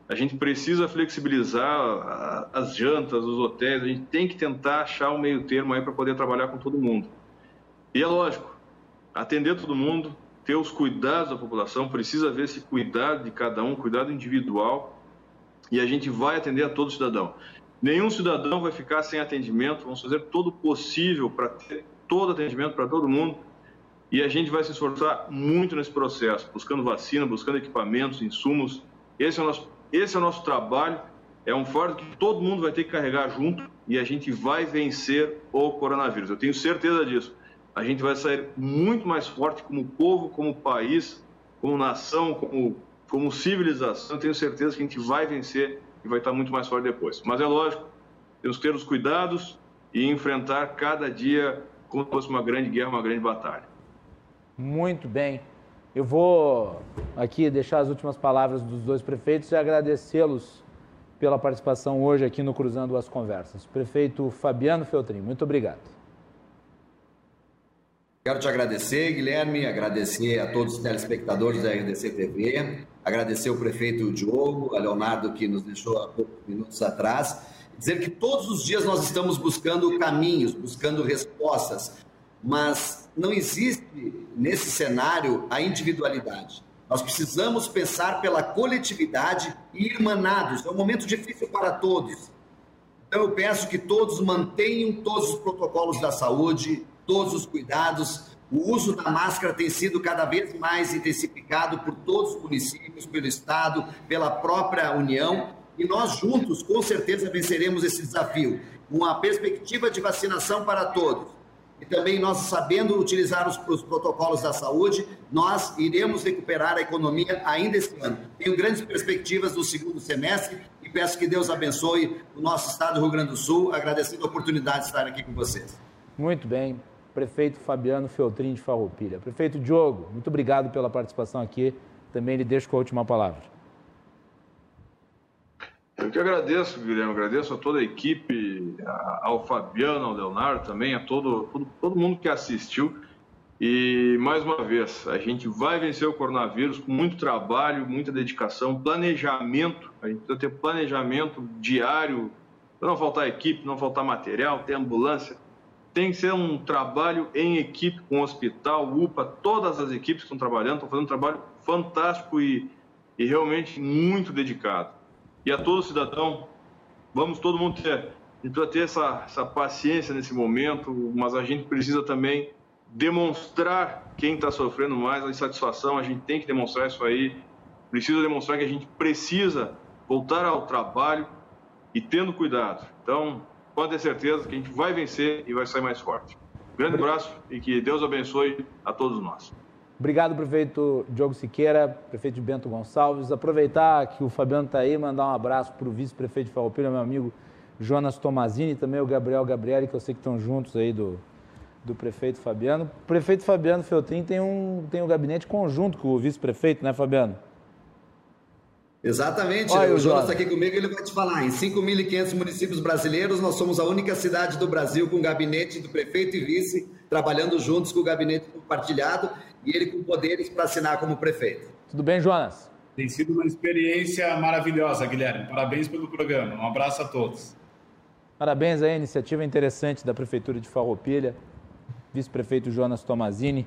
A gente precisa flexibilizar as jantas, os hotéis. A gente tem que tentar achar um meio termo aí para poder trabalhar com todo mundo. E é lógico, atender todo mundo, ter os cuidados da população, precisa ver esse cuidado de cada um, cuidado individual, e a gente vai atender a todo cidadão. Nenhum cidadão vai ficar sem atendimento, vamos fazer todo o possível para ter todo atendimento para todo mundo, e a gente vai se esforçar muito nesse processo, buscando vacina, buscando equipamentos, insumos. Esse é o nosso, esse é o nosso trabalho, é um fardo que todo mundo vai ter que carregar junto e a gente vai vencer o coronavírus. Eu tenho certeza disso a gente vai sair muito mais forte como povo, como país, como nação, como, como civilização. Eu tenho certeza que a gente vai vencer e vai estar muito mais forte depois. Mas é lógico, temos que ter os cuidados e enfrentar cada dia como se fosse uma grande guerra, uma grande batalha. Muito bem. Eu vou aqui deixar as últimas palavras dos dois prefeitos e agradecê-los pela participação hoje aqui no Cruzando as Conversas. Prefeito Fabiano Feltrin, muito obrigado. Quero te agradecer, Guilherme, agradecer a todos os telespectadores da RDC TV, agradecer o prefeito Diogo, a Leonardo, que nos deixou há poucos minutos atrás, dizer que todos os dias nós estamos buscando caminhos, buscando respostas, mas não existe nesse cenário a individualidade. Nós precisamos pensar pela coletividade e irmanados. É um momento difícil para todos. Então eu peço que todos mantenham todos os protocolos da saúde, todos os cuidados. O uso da máscara tem sido cada vez mais intensificado por todos os municípios, pelo Estado, pela própria União. E nós juntos, com certeza, venceremos esse desafio. Uma perspectiva de vacinação para todos. E também nós, sabendo utilizar os, os protocolos da saúde, nós iremos recuperar a economia ainda este ano. Tenho grandes perspectivas no segundo semestre e peço que Deus abençoe o nosso estado do Rio Grande do Sul, agradecendo a oportunidade de estar aqui com vocês. Muito bem prefeito Fabiano Feltrin de Farroupilha. Prefeito Diogo, muito obrigado pela participação aqui. Também lhe deixo com a última palavra. Eu que agradeço, Guilherme, agradeço a toda a equipe, ao Fabiano, ao Leonardo também, a todo, todo, todo mundo que assistiu. E, mais uma vez, a gente vai vencer o coronavírus com muito trabalho, muita dedicação, planejamento. A gente precisa ter planejamento diário, para não faltar equipe, não faltar material, ter ambulância, tem que ser um trabalho em equipe com o hospital, UPA, todas as equipes que estão trabalhando, estão fazendo um trabalho fantástico e, e realmente muito dedicado. E a todo cidadão, vamos todo mundo ter, ter essa, essa paciência nesse momento, mas a gente precisa também demonstrar quem está sofrendo mais a insatisfação, a gente tem que demonstrar isso aí, precisa demonstrar que a gente precisa voltar ao trabalho e tendo cuidado. Então, pode ter certeza que a gente vai vencer e vai sair mais forte. Grande abraço e que Deus abençoe a todos nós. Obrigado, prefeito Diogo Siqueira, prefeito Bento Gonçalves. Aproveitar que o Fabiano está aí, mandar um abraço para o vice-prefeito de Farroupilha, meu amigo Jonas Tomazini, e também o Gabriel Gabriele, que eu sei que estão juntos aí do, do prefeito Fabiano. O prefeito Fabiano Feltrin tem um, tem um gabinete conjunto com o vice-prefeito, né, Fabiano? Exatamente. Olha, o Jonas está aqui comigo ele vai te falar. Em 5.500 municípios brasileiros, nós somos a única cidade do Brasil com gabinete do prefeito e vice trabalhando juntos com o gabinete compartilhado e ele com poderes para assinar como prefeito. Tudo bem, Jonas? Tem sido uma experiência maravilhosa, Guilherme. Parabéns pelo programa. Um abraço a todos. Parabéns à iniciativa interessante da Prefeitura de Farroupilha, vice-prefeito Jonas Tomazini.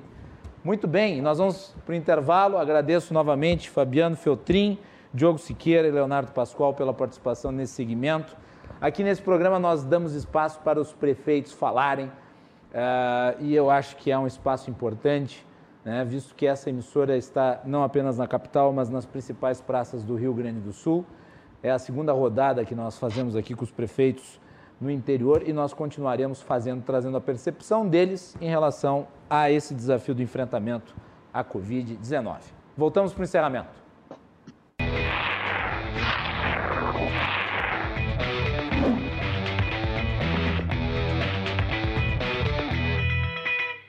Muito bem, nós vamos para o intervalo. Agradeço novamente Fabiano Feltrin, Diogo Siqueira e Leonardo Pascoal pela participação nesse segmento. Aqui nesse programa nós damos espaço para os prefeitos falarem uh, e eu acho que é um espaço importante, né, visto que essa emissora está não apenas na capital, mas nas principais praças do Rio Grande do Sul. É a segunda rodada que nós fazemos aqui com os prefeitos no interior e nós continuaremos fazendo, trazendo a percepção deles em relação a esse desafio do enfrentamento à Covid-19. Voltamos para o encerramento.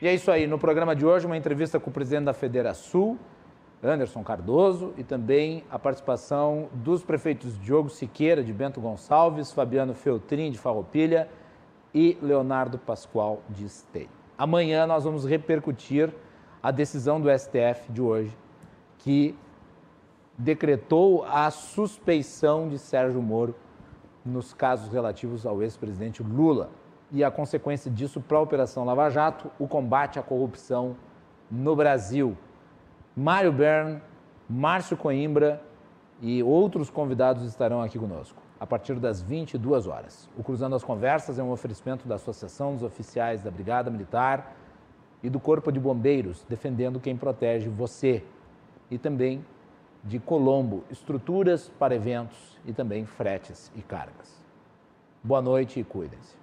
E é isso aí. No programa de hoje, uma entrevista com o presidente da Federação, Anderson Cardoso, e também a participação dos prefeitos Diogo Siqueira, de Bento Gonçalves, Fabiano Feltrin, de Farroupilha, e Leonardo Pascoal, de Esteio. Amanhã nós vamos repercutir a decisão do STF de hoje, que decretou a suspeição de Sérgio Moro nos casos relativos ao ex-presidente Lula e a consequência disso para a Operação Lava Jato, o combate à corrupção no Brasil. Mário Bern, Márcio Coimbra e outros convidados estarão aqui conosco a partir das 22 horas. O Cruzando as Conversas é um oferecimento da Associação dos Oficiais da Brigada Militar e do Corpo de Bombeiros, defendendo quem protege você. E também de Colombo, estruturas para eventos e também fretes e cargas. Boa noite e cuidem-se.